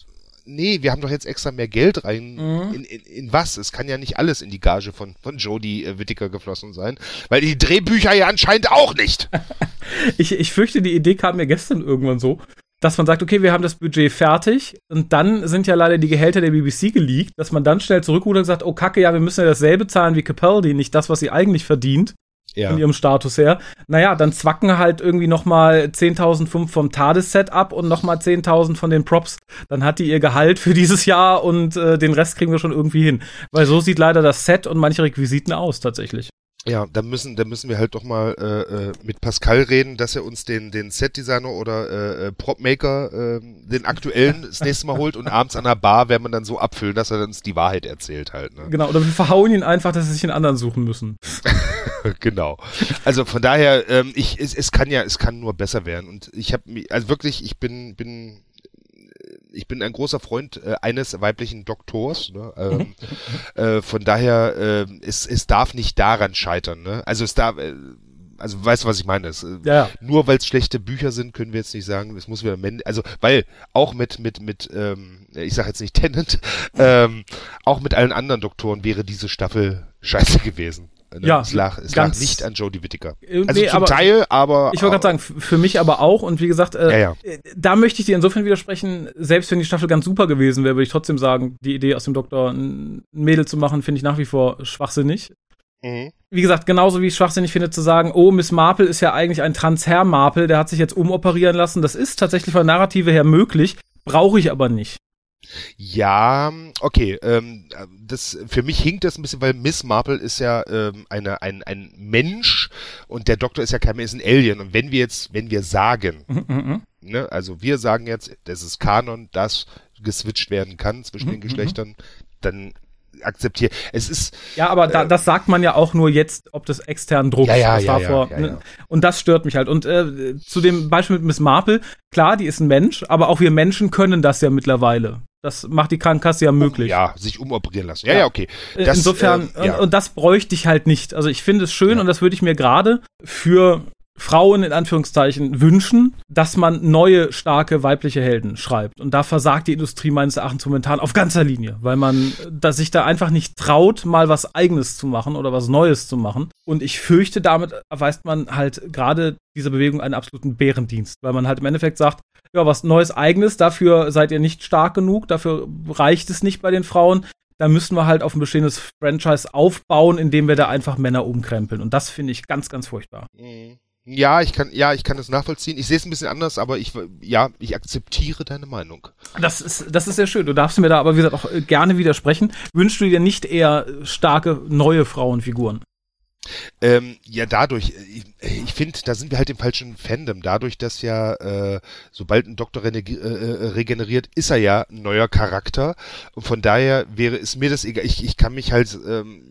nee, wir haben doch jetzt extra mehr Geld rein. Mhm. In, in, in was? Es kann ja nicht alles in die Gage von, von Jodie äh, Whittaker geflossen sein. Weil die Drehbücher ja anscheinend auch nicht. <laughs> ich, ich fürchte, die Idee kam mir gestern irgendwann so, dass man sagt, okay, wir haben das Budget fertig und dann sind ja leider die Gehälter der BBC geleakt, dass man dann schnell zurückrudert und sagt, oh Kacke, ja, wir müssen ja dasselbe zahlen wie Capaldi, nicht das, was sie eigentlich verdient ja. von ihrem Status her. Naja, dann zwacken halt irgendwie nochmal 10.005 vom TARDIS-Set ab und nochmal 10.000 von den Props. Dann hat die ihr Gehalt für dieses Jahr und äh, den Rest kriegen wir schon irgendwie hin. Weil so sieht leider das Set und manche Requisiten aus, tatsächlich. Ja, da müssen, da müssen wir halt doch mal äh, äh, mit Pascal reden, dass er uns den, den Set-Designer oder äh, äh Prop-Maker, äh, den aktuellen, das nächste Mal holt und abends an der Bar werden wir dann so abfüllen, dass er uns die Wahrheit erzählt halt. Ne? Genau, oder wir verhauen ihn einfach, dass sie sich einen anderen suchen müssen. <laughs> <laughs> genau. Also von daher, ähm, ich, es, es kann ja, es kann nur besser werden. Und ich habe also wirklich, ich bin, bin ich bin ein großer Freund äh, eines weiblichen Doktors. Ne? Ähm, mhm. äh, von daher, äh, es, es darf nicht daran scheitern. Ne? Also es darf, äh, also weißt du, was ich meine? Es, äh, ja. Nur weil es schlechte Bücher sind, können wir jetzt nicht sagen, es muss wieder, also weil auch mit mit mit, ähm, ich sage jetzt nicht Tennant, <laughs> ähm, auch mit allen anderen Doktoren wäre diese Staffel scheiße gewesen. Ne? Ja, es lag, es lag nicht an Jodie Whittaker. Äh, also nee, zum aber, Teil, aber. Ich wollte gerade sagen, für mich aber auch. Und wie gesagt, äh, ja, ja. Äh, da möchte ich dir insofern widersprechen, selbst wenn die Staffel ganz super gewesen wäre, würde ich trotzdem sagen, die Idee aus dem Doktor ein Mädel zu machen, finde ich nach wie vor schwachsinnig. Mhm. Wie gesagt, genauso wie ich schwachsinnig finde zu sagen, oh, Miss Marple ist ja eigentlich ein Transherr Marple, der hat sich jetzt umoperieren lassen. Das ist tatsächlich von Narrative her möglich, brauche ich aber nicht. Ja, okay. Ähm, das für mich hinkt das ein bisschen, weil Miss Marple ist ja ähm, eine, ein, ein Mensch und der Doktor ist ja kein ist ein Alien. Und wenn wir jetzt, wenn wir sagen, mhm, mhm, mhm. ne, also wir sagen jetzt, das ist Kanon, das geswitcht werden kann zwischen mhm, den Geschlechtern, dann akzeptiere. Es ist. Ja, aber da, äh, das sagt man ja auch nur jetzt, ob das externen Druck ja, ja, ja, vor, ja, ne? Und das stört mich halt. Und äh, zu dem Beispiel mit Miss Marple, klar, die ist ein Mensch, aber auch wir Menschen können das ja mittlerweile. Das macht die Krankenkasse ja möglich. Ja, sich umoperieren lassen. Ja, ja, okay. Das, Insofern, äh, ja. Und, und, das bräuchte ich halt nicht. Also ich finde es schön ja. und das würde ich mir gerade für Frauen in Anführungszeichen wünschen, dass man neue, starke weibliche Helden schreibt. Und da versagt die Industrie meines Erachtens momentan auf ganzer Linie, weil man dass sich da einfach nicht traut, mal was Eigenes zu machen oder was Neues zu machen. Und ich fürchte, damit erweist man halt gerade dieser Bewegung einen absoluten Bärendienst, weil man halt im Endeffekt sagt, ja, was Neues Eigenes, dafür seid ihr nicht stark genug, dafür reicht es nicht bei den Frauen. Da müssen wir halt auf ein bestehendes Franchise aufbauen, indem wir da einfach Männer umkrempeln. Und das finde ich ganz, ganz furchtbar. Mhm. Ja, ich kann, ja, ich kann das nachvollziehen. Ich sehe es ein bisschen anders, aber ich, ja, ich akzeptiere deine Meinung. Das ist, das ist sehr schön. Du darfst mir da aber, wie gesagt, auch gerne widersprechen. Wünschst du dir nicht eher starke, neue Frauenfiguren? Ähm, ja, dadurch, ich, ich finde, da sind wir halt im falschen Fandom. Dadurch, dass ja, äh, sobald ein Doktor äh, äh, regeneriert, ist er ja ein neuer Charakter. Und von daher wäre es mir das egal. Ich, ich kann mich halt, ähm,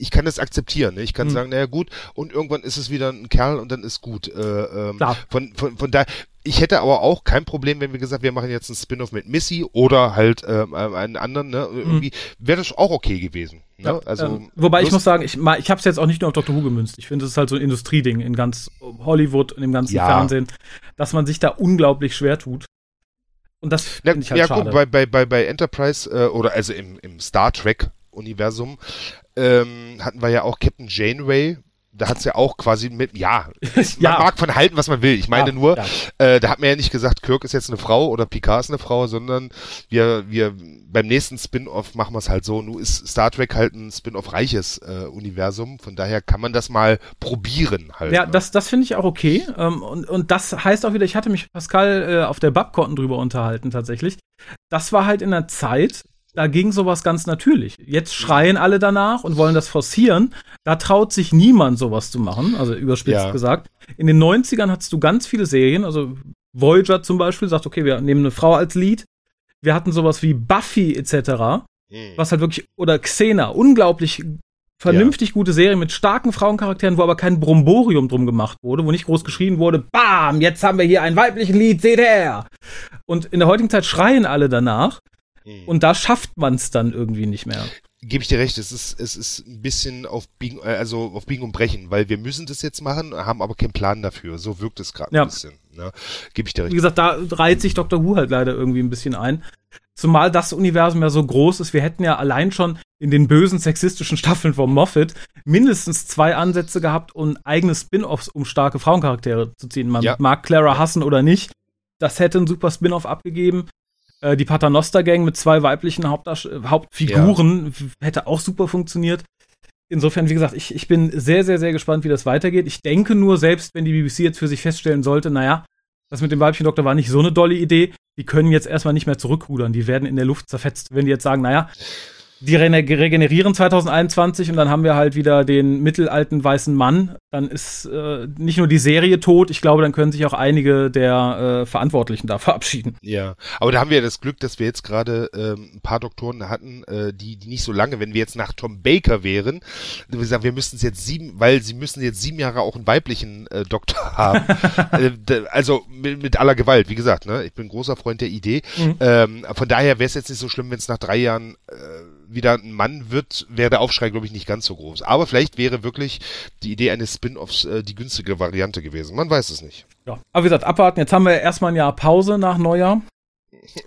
ich kann das akzeptieren. Ne? Ich kann hm. sagen, naja gut, und irgendwann ist es wieder ein Kerl und dann ist gut. Äh, ähm. Von, von, von daher, ich hätte aber auch kein Problem, wenn wir gesagt, wir machen jetzt einen Spin-off mit Missy oder halt ähm, einen anderen, ne? Irgendwie hm. wäre das auch okay gewesen. Ne? Ja, also, ähm, wobei ich muss sagen, ich, ich habe es jetzt auch nicht nur auf Dr. Who gemünzt. Ich finde, es ist halt so ein Industrieding in ganz Hollywood und im ganzen ja. Fernsehen, dass man sich da unglaublich schwer tut. Und das finde ich halt ja, schade. Guck, bei, bei, bei, bei Enterprise äh, oder also im, im Star Trek Universum ähm, hatten wir ja auch Captain Janeway. Da hat es ja auch quasi mit, ja, <laughs> ja, man mag von halten, was man will. Ich meine ja, nur, ja. Äh, da hat man ja nicht gesagt, Kirk ist jetzt eine Frau oder Picard ist eine Frau, sondern wir, wir beim nächsten Spin-off machen wir es halt so. Nun ist Star Trek halt ein Spin-off reiches äh, Universum, von daher kann man das mal probieren halt. Ja, ne? das, das finde ich auch okay. Ähm, und, und das heißt auch wieder, ich hatte mich Pascal äh, auf der Babcotten drüber unterhalten tatsächlich. Das war halt in der Zeit, da ging sowas ganz natürlich. Jetzt schreien alle danach und wollen das forcieren. Da traut sich niemand, sowas zu machen, also überspitzt ja. gesagt. In den 90ern hattest du ganz viele Serien, also Voyager zum Beispiel sagt, okay, wir nehmen eine Frau als Lied. Wir hatten sowas wie Buffy etc., mhm. was halt wirklich, oder Xena, unglaublich vernünftig ja. gute Serie mit starken Frauencharakteren, wo aber kein Bromborium drum gemacht wurde, wo nicht groß geschrien wurde, bam, jetzt haben wir hier einen weiblichen Lied, seht her. Und in der heutigen Zeit schreien alle danach. Mhm. Und da schafft man es dann irgendwie nicht mehr. Gebe ich dir recht, es ist, es ist ein bisschen auf Biegen, äh, also auf Biegen und Brechen, weil wir müssen das jetzt machen, haben aber keinen Plan dafür. So wirkt es gerade ja. ein bisschen. Ne? Gebe ich dir recht. Wie gesagt, da reiht sich Dr. Who halt leider irgendwie ein bisschen ein. Zumal das Universum ja so groß ist, wir hätten ja allein schon in den bösen sexistischen Staffeln von Moffat mindestens zwei Ansätze gehabt, um eigene Spin-offs um starke Frauencharaktere zu ziehen. Man ja. mag Clara hassen oder nicht. Das hätte ein super Spin-off abgegeben. Äh, die Paternoster-Gang mit zwei weiblichen Hauptdarst Hauptfiguren ja. hätte auch super funktioniert. Insofern, wie gesagt, ich, ich bin sehr, sehr, sehr gespannt, wie das weitergeht. Ich denke nur, selbst wenn die BBC jetzt für sich feststellen sollte, naja, das mit dem weiblichen Doktor war nicht so eine dolle Idee, die können jetzt erstmal nicht mehr zurückrudern. Die werden in der Luft zerfetzt. Wenn die jetzt sagen, naja, die regenerieren 2021 und dann haben wir halt wieder den mittelalten weißen Mann. Dann ist äh, nicht nur die Serie tot, ich glaube, dann können sich auch einige der äh, Verantwortlichen da <laughs> verabschieden. Ja, aber da haben wir ja das Glück, dass wir jetzt gerade ähm, ein paar Doktoren hatten, äh, die, die nicht so lange, wenn wir jetzt nach Tom Baker wären, wir sagen, wir müssten es jetzt sieben, weil sie müssen jetzt sieben Jahre auch einen weiblichen äh, Doktor <laughs> haben. äh, also mit, mit, aller Gewalt, wie gesagt, ne? ich bin großer Freund der Idee. Mhm. Ähm, von daher wäre es jetzt nicht so schlimm, wenn es nach drei Jahren äh, wieder ein Mann wird, wäre der Aufschrei, glaube ich, nicht ganz so groß. Aber vielleicht wäre wirklich die Idee eines Spin-offs äh, die günstige Variante gewesen. Man weiß es nicht. Ja. Aber wie gesagt, abwarten. Jetzt haben wir erstmal ein Jahr Pause nach Neujahr.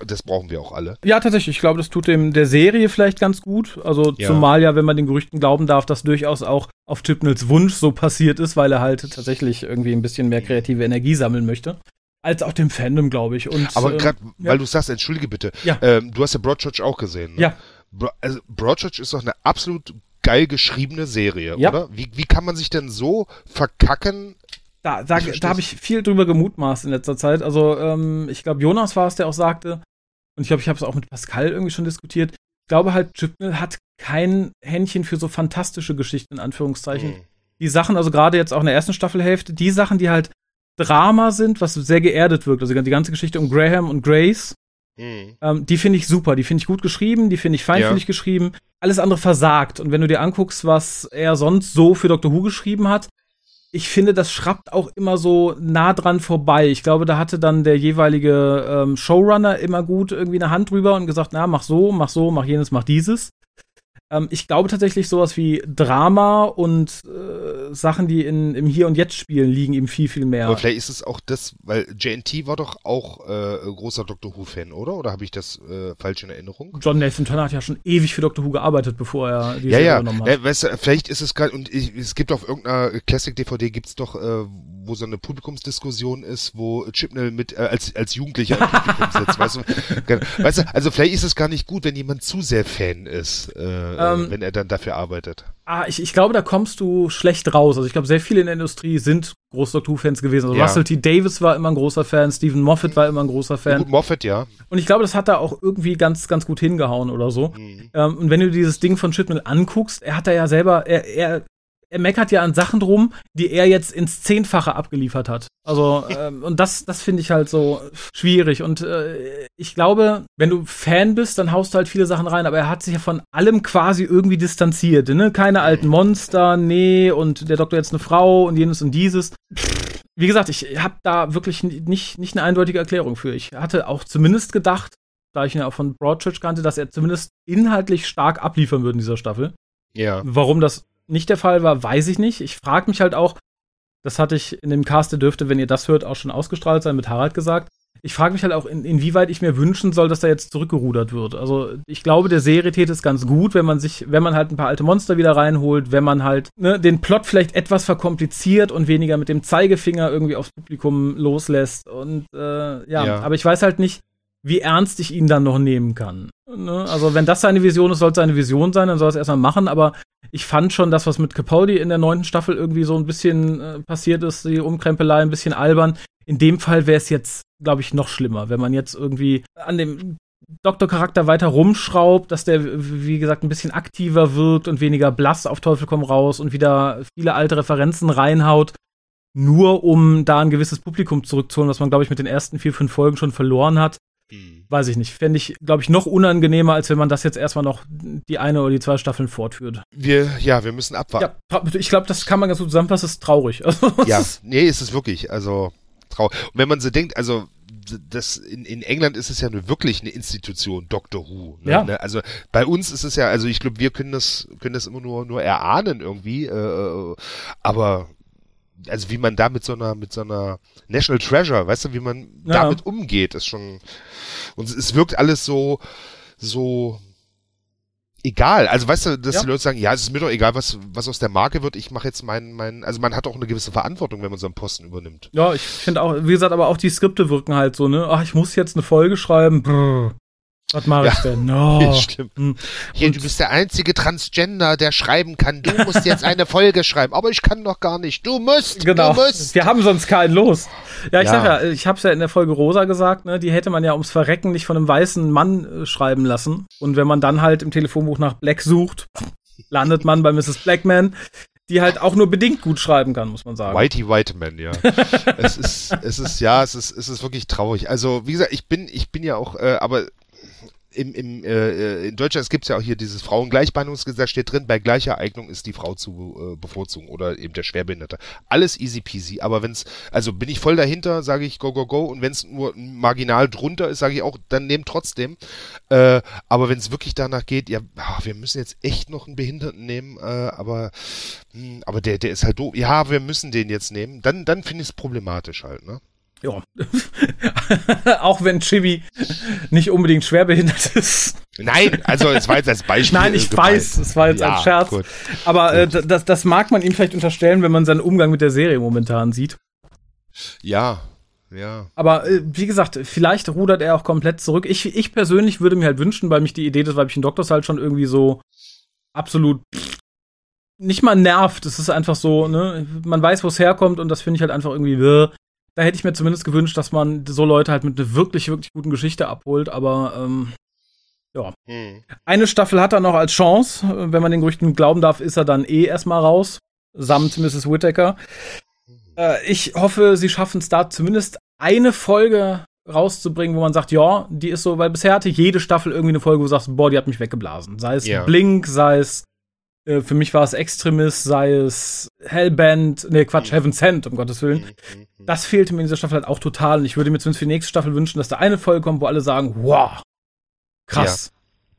Das brauchen wir auch alle. Ja, tatsächlich. Ich glaube, das tut dem der Serie vielleicht ganz gut. Also ja. zumal ja, wenn man den Gerüchten glauben darf, dass durchaus auch auf Chipnels Wunsch so passiert ist, weil er halt tatsächlich irgendwie ein bisschen mehr kreative Energie sammeln möchte als auch dem Fandom, glaube ich. Und, Aber gerade, ähm, ja. weil du sagst, entschuldige bitte, ja. ähm, du hast ja Broadchurch auch gesehen. Ne? Ja also Broadchurch ist doch eine absolut geil geschriebene Serie, ja. oder? Wie, wie kann man sich denn so verkacken? Da, da, da habe ich viel drüber gemutmaßt in letzter Zeit. Also ähm, ich glaube, Jonas war es, der auch sagte, und ich glaube, ich habe es auch mit Pascal irgendwie schon diskutiert. Ich glaube halt, Chipnell hat kein Händchen für so fantastische Geschichten, in Anführungszeichen. Mhm. Die Sachen, also gerade jetzt auch in der ersten Staffelhälfte, die Sachen, die halt Drama sind, was sehr geerdet wirkt. Also die ganze Geschichte um Graham und Grace, Mhm. Ähm, die finde ich super, die finde ich gut geschrieben, die finde ich feinfühlig ja. geschrieben. Alles andere versagt. Und wenn du dir anguckst, was er sonst so für Doctor Who geschrieben hat, ich finde, das schrappt auch immer so nah dran vorbei. Ich glaube, da hatte dann der jeweilige ähm, Showrunner immer gut irgendwie eine Hand drüber und gesagt, na, mach so, mach so, mach jenes, mach dieses. Ähm, ich glaube tatsächlich, sowas wie Drama und äh, Sachen, die in, im Hier und Jetzt spielen, liegen ihm viel, viel mehr. Aber vielleicht ist es auch das, weil JNT war doch auch äh, großer Doctor Who-Fan, oder? Oder habe ich das äh, falsch in Erinnerung? John Nathan Turner hat ja schon ewig für Doctor Who gearbeitet, bevor er die ja, Serie ja. übernommen hat. Ja, weißt du, vielleicht ist es gerade, und ich, es gibt auf irgendeiner Classic-DVD gibt's doch, äh, wo so eine Publikumsdiskussion ist, wo Chipnell mit äh, als, als Jugendlicher im Publikum sitzt. Weißt du, <laughs> weißt du, also vielleicht ist es gar nicht gut, wenn jemand zu sehr Fan ist, äh, ähm, wenn er dann dafür arbeitet. Ah, ich, ich glaube, da kommst du schlecht raus. Also ich glaube, sehr viele in der Industrie sind große Doctor Who-Fans gewesen. Also ja. Russell T. Davis war immer ein großer Fan, Stephen Moffat war immer ein großer Fan. Gut, Moffat, ja. Und ich glaube, das hat da auch irgendwie ganz, ganz gut hingehauen oder so. Mhm. Ähm, und wenn du dieses Ding von Chipnell anguckst, er hat da ja selber, er, er er meckert ja an Sachen drum, die er jetzt ins Zehnfache abgeliefert hat. Also, <laughs> ähm, und das, das finde ich halt so schwierig. Und äh, ich glaube, wenn du Fan bist, dann haust du halt viele Sachen rein, aber er hat sich ja von allem quasi irgendwie distanziert. Ne? Keine alten Monster, nee, und der Doktor jetzt eine Frau und jenes und dieses. Wie gesagt, ich habe da wirklich nicht, nicht eine eindeutige Erklärung für. Ich hatte auch zumindest gedacht, da ich ihn ja auch von Broadchurch kannte, dass er zumindest inhaltlich stark abliefern würde in dieser Staffel. Ja. Warum das nicht der Fall war, weiß ich nicht. Ich frage mich halt auch, das hatte ich in dem Cast, der dürfte, wenn ihr das hört, auch schon ausgestrahlt sein, mit Harald gesagt. Ich frage mich halt auch, in, inwieweit ich mir wünschen soll, dass da jetzt zurückgerudert wird. Also ich glaube, der Serietät ist ganz gut, wenn man sich, wenn man halt ein paar alte Monster wieder reinholt, wenn man halt ne, den Plot vielleicht etwas verkompliziert und weniger mit dem Zeigefinger irgendwie aufs Publikum loslässt. Und äh, ja, ja. aber ich weiß halt nicht, wie ernst ich ihn dann noch nehmen kann. Ne? Also wenn das seine Vision ist, soll es seine Vision sein, dann soll er es erstmal machen, aber ich fand schon das, was mit Capaldi in der neunten Staffel irgendwie so ein bisschen äh, passiert ist, die Umkrempelei ein bisschen albern. In dem Fall wäre es jetzt, glaube ich, noch schlimmer, wenn man jetzt irgendwie an dem Doktorcharakter weiter rumschraubt, dass der, wie gesagt, ein bisschen aktiver wirkt und weniger blass auf Teufel komm raus und wieder viele alte Referenzen reinhaut, nur um da ein gewisses Publikum zurückzuholen, was man, glaube ich, mit den ersten vier, fünf Folgen schon verloren hat. Hm. Weiß ich nicht. Fände ich, glaube ich, noch unangenehmer, als wenn man das jetzt erstmal noch die eine oder die zwei Staffeln fortführt. Wir, ja, wir müssen abwarten. Ja, ich glaube, das kann man ganz gut zusammenfassen, <laughs> es ist traurig. ja, nee, ist es wirklich. Also, traurig. Und wenn man so denkt, also, das in, in England ist es ja wirklich eine Institution, Doctor Who. Ne? Ja. Ne? Also bei uns ist es ja, also ich glaube, wir können das können das immer nur nur erahnen irgendwie, äh, äh aber also wie man da mit so einer, mit so einer National Treasure, weißt du, wie man ja. damit umgeht, ist schon, und es wirkt alles so, so, egal. Also weißt du, dass ja. die Leute sagen, ja, es ist mir doch egal, was, was aus der Marke wird, ich mache jetzt meinen, meinen, also man hat auch eine gewisse Verantwortung, wenn man so einen Posten übernimmt. Ja, ich finde auch, wie gesagt, aber auch die Skripte wirken halt so, ne? Ach, ich muss jetzt eine Folge schreiben. Brrr. Was mache ich ja, denn? <laughs> No. Stimmt. Hm. Hier, du bist der einzige Transgender, der schreiben kann. Du musst jetzt eine Folge schreiben. Aber ich kann doch gar nicht. Du musst. Genau. Du musst. Wir haben sonst keinen los. Ja, ich ja. sag ja, ich hab's ja in der Folge Rosa gesagt, ne, die hätte man ja ums Verrecken nicht von einem weißen Mann äh, schreiben lassen. Und wenn man dann halt im Telefonbuch nach Black sucht, landet man bei Mrs. Blackman die halt auch nur bedingt gut schreiben kann, muss man sagen. Whitey Whiteman, ja. es ist, es ist, ja, es ist, es ist wirklich traurig. Also, wie gesagt, ich bin, ich bin ja auch, äh, aber im, im, äh, in Deutschland gibt es ja auch hier dieses Frauengleichbehandlungsgesetz, steht drin, bei gleicher Eignung ist die Frau zu äh, bevorzugen oder eben der Schwerbehinderte. Alles easy peasy, aber wenn es, also bin ich voll dahinter, sage ich go, go, go und wenn es nur marginal drunter ist, sage ich auch, dann nehmt trotzdem. Äh, aber wenn es wirklich danach geht, ja, ach, wir müssen jetzt echt noch einen Behinderten nehmen, äh, aber, mh, hm, aber der, der ist halt doof. Ja, wir müssen den jetzt nehmen. Dann, dann finde ich es problematisch halt, ne? Ja. <laughs> auch wenn Chibi nicht unbedingt schwerbehindert ist. Nein, also es war jetzt als Beispiel. <laughs> Nein, ich gemeint. weiß, es war jetzt ja, ein Scherz. Gut, Aber äh, das, das mag man ihm vielleicht unterstellen, wenn man seinen Umgang mit der Serie momentan sieht. Ja, ja. Aber äh, wie gesagt, vielleicht rudert er auch komplett zurück. Ich, ich persönlich würde mir halt wünschen, weil mich die Idee des weiblichen Doktors halt schon irgendwie so absolut nicht mal nervt. Es ist einfach so, ne, man weiß, wo es herkommt und das finde ich halt einfach irgendwie, da hätte ich mir zumindest gewünscht, dass man so Leute halt mit einer wirklich, wirklich guten Geschichte abholt, aber ähm, ja. Hm. Eine Staffel hat er noch als Chance. Wenn man den Gerüchten glauben darf, ist er dann eh erstmal raus. Samt Mrs. Whittaker. Äh, ich hoffe, sie schaffen es da zumindest eine Folge rauszubringen, wo man sagt, ja, die ist so, weil bisher hatte jede Staffel irgendwie eine Folge, wo du sagst, boah, die hat mich weggeblasen. Sei es yeah. Blink, sei es äh, für mich war es Extremist, sei es Hellband, nee, Quatsch, mhm. Heaven Sent, um Gottes Willen. Mhm, mhm, das fehlte mir in dieser Staffel halt auch total. Und ich würde mir zumindest für die nächste Staffel wünschen, dass da eine Folge kommt, wo alle sagen, wow, krass.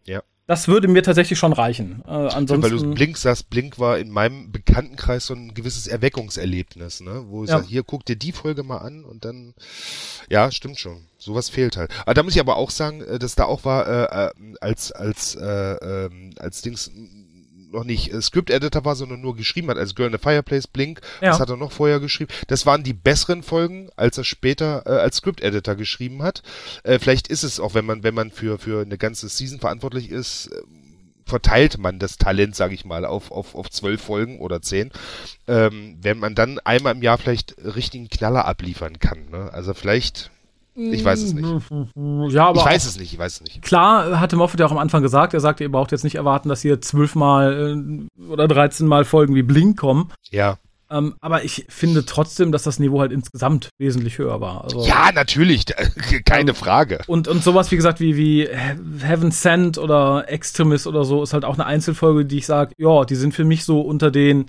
Ja. ja. Das würde mir tatsächlich schon reichen. Äh, ansonsten, Weil du Blink sagst, Blink war in meinem Bekanntenkreis so ein gewisses Erweckungserlebnis, ne? Wo ich Ja. sage, hier guck dir die Folge mal an und dann, ja, stimmt schon. Sowas fehlt halt. Aber da muss ich aber auch sagen, äh, dass da auch war, äh, äh, als, als, äh, ähm, als Dings noch nicht äh, Script-Editor war, sondern nur geschrieben hat, als Girl in the Fireplace, Blink, Ja. das hat er noch vorher geschrieben. Das waren die besseren Folgen, als er später äh, als Script-Editor geschrieben hat. Äh, vielleicht ist es auch, wenn man, wenn man für, für eine ganze Season verantwortlich ist, äh, verteilt man das Talent, sage ich mal, auf, auf, auf zwölf Folgen oder zehn, ähm, wenn man dann einmal im Jahr vielleicht richtigen Knaller abliefern kann. Ne? Also vielleicht, ich weiß es nicht. Ja, aber Ich weiß es nicht, ich weiß es nicht. Klar hatte Moffat ja auch am Anfang gesagt, er sagte, ihr braucht jetzt nicht erwarten, dass hier zwölfmal äh, oder 13 Mal Folgen wie Blink kommen. Ja. Ähm, aber ich finde trotzdem, dass das Niveau halt insgesamt wesentlich höher war. Also, Ja, natürlich, <laughs> keine Frage. Und, und sowas, wie gesagt, wie, wie Heaven Sent oder Extremis oder so, ist halt auch eine Einzelfolge, die ich sage, ja, die sind für mich so unter den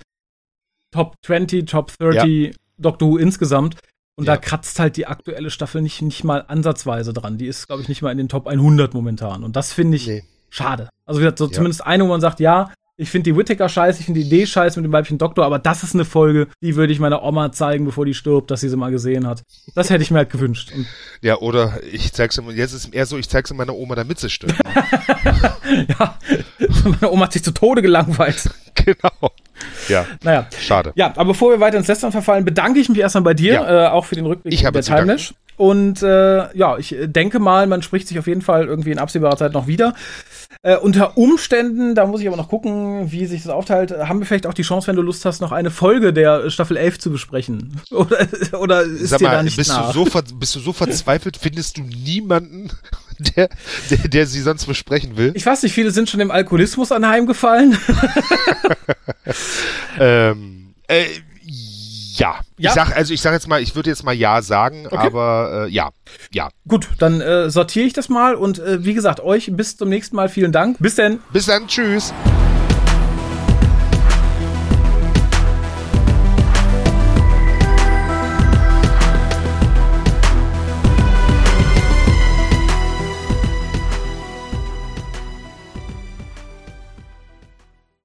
Top 20, Top 30 Doctor Who insgesamt. Und Ja. da kratzt halt die aktuelle Staffel nicht, nicht mal ansatzweise dran. Die ist, glaube ich, nicht mal in den Top 100 momentan. Und das finde ich Nee. schade. Also, wie gesagt, so Ja. zumindest eine, wo man sagt, ja, ich finde die Whittaker scheiße, ich finde die Idee scheiße mit dem weiblichen Doktor, aber das ist eine Folge, die würde ich meiner Oma zeigen, bevor die stirbt, dass sie sie mal gesehen hat. Das hätte ich mir halt gewünscht. Und Ja, oder ich zeig's ihm, jetzt ist es eher so, ich zeig's meiner Oma, damit sie stirbt. <laughs> ja, <laughs> meine Oma hat sich zu Tode gelangweilt. <laughs> genau. Ja, Naja. schade. Ja, aber bevor wir weiter ins Lästern verfallen, bedanke ich mich erstmal bei dir, Ja. äh, auch für den Rückblick Ich habe der. Timelash. Und äh, ja, ich äh, denke mal, man spricht sich auf jeden Fall irgendwie in absehbarer Zeit noch wieder. Äh, unter Umständen, da muss ich aber noch gucken, wie sich das aufteilt, äh, haben wir vielleicht auch die Chance, wenn du Lust hast, noch eine Folge der Staffel 11 zu besprechen. <laughs> Oder, oder ist Sag dir da mal, nicht bist nach? du, so bist du so verzweifelt, findest du niemanden, der, der, der sie sonst besprechen will? ich weiß nicht, viele sind schon dem Alkoholismus anheimgefallen. <laughs> Ähm, äh, ja. Ja? Ich sag, also ich sag jetzt mal, ich würde jetzt mal ja sagen, Okay. aber äh, ja, ja. Gut, dann äh, sortiere ich das mal und äh, wie gesagt, euch bis zum nächsten Mal vielen Dank. Bis denn. Bis dann, tschüss.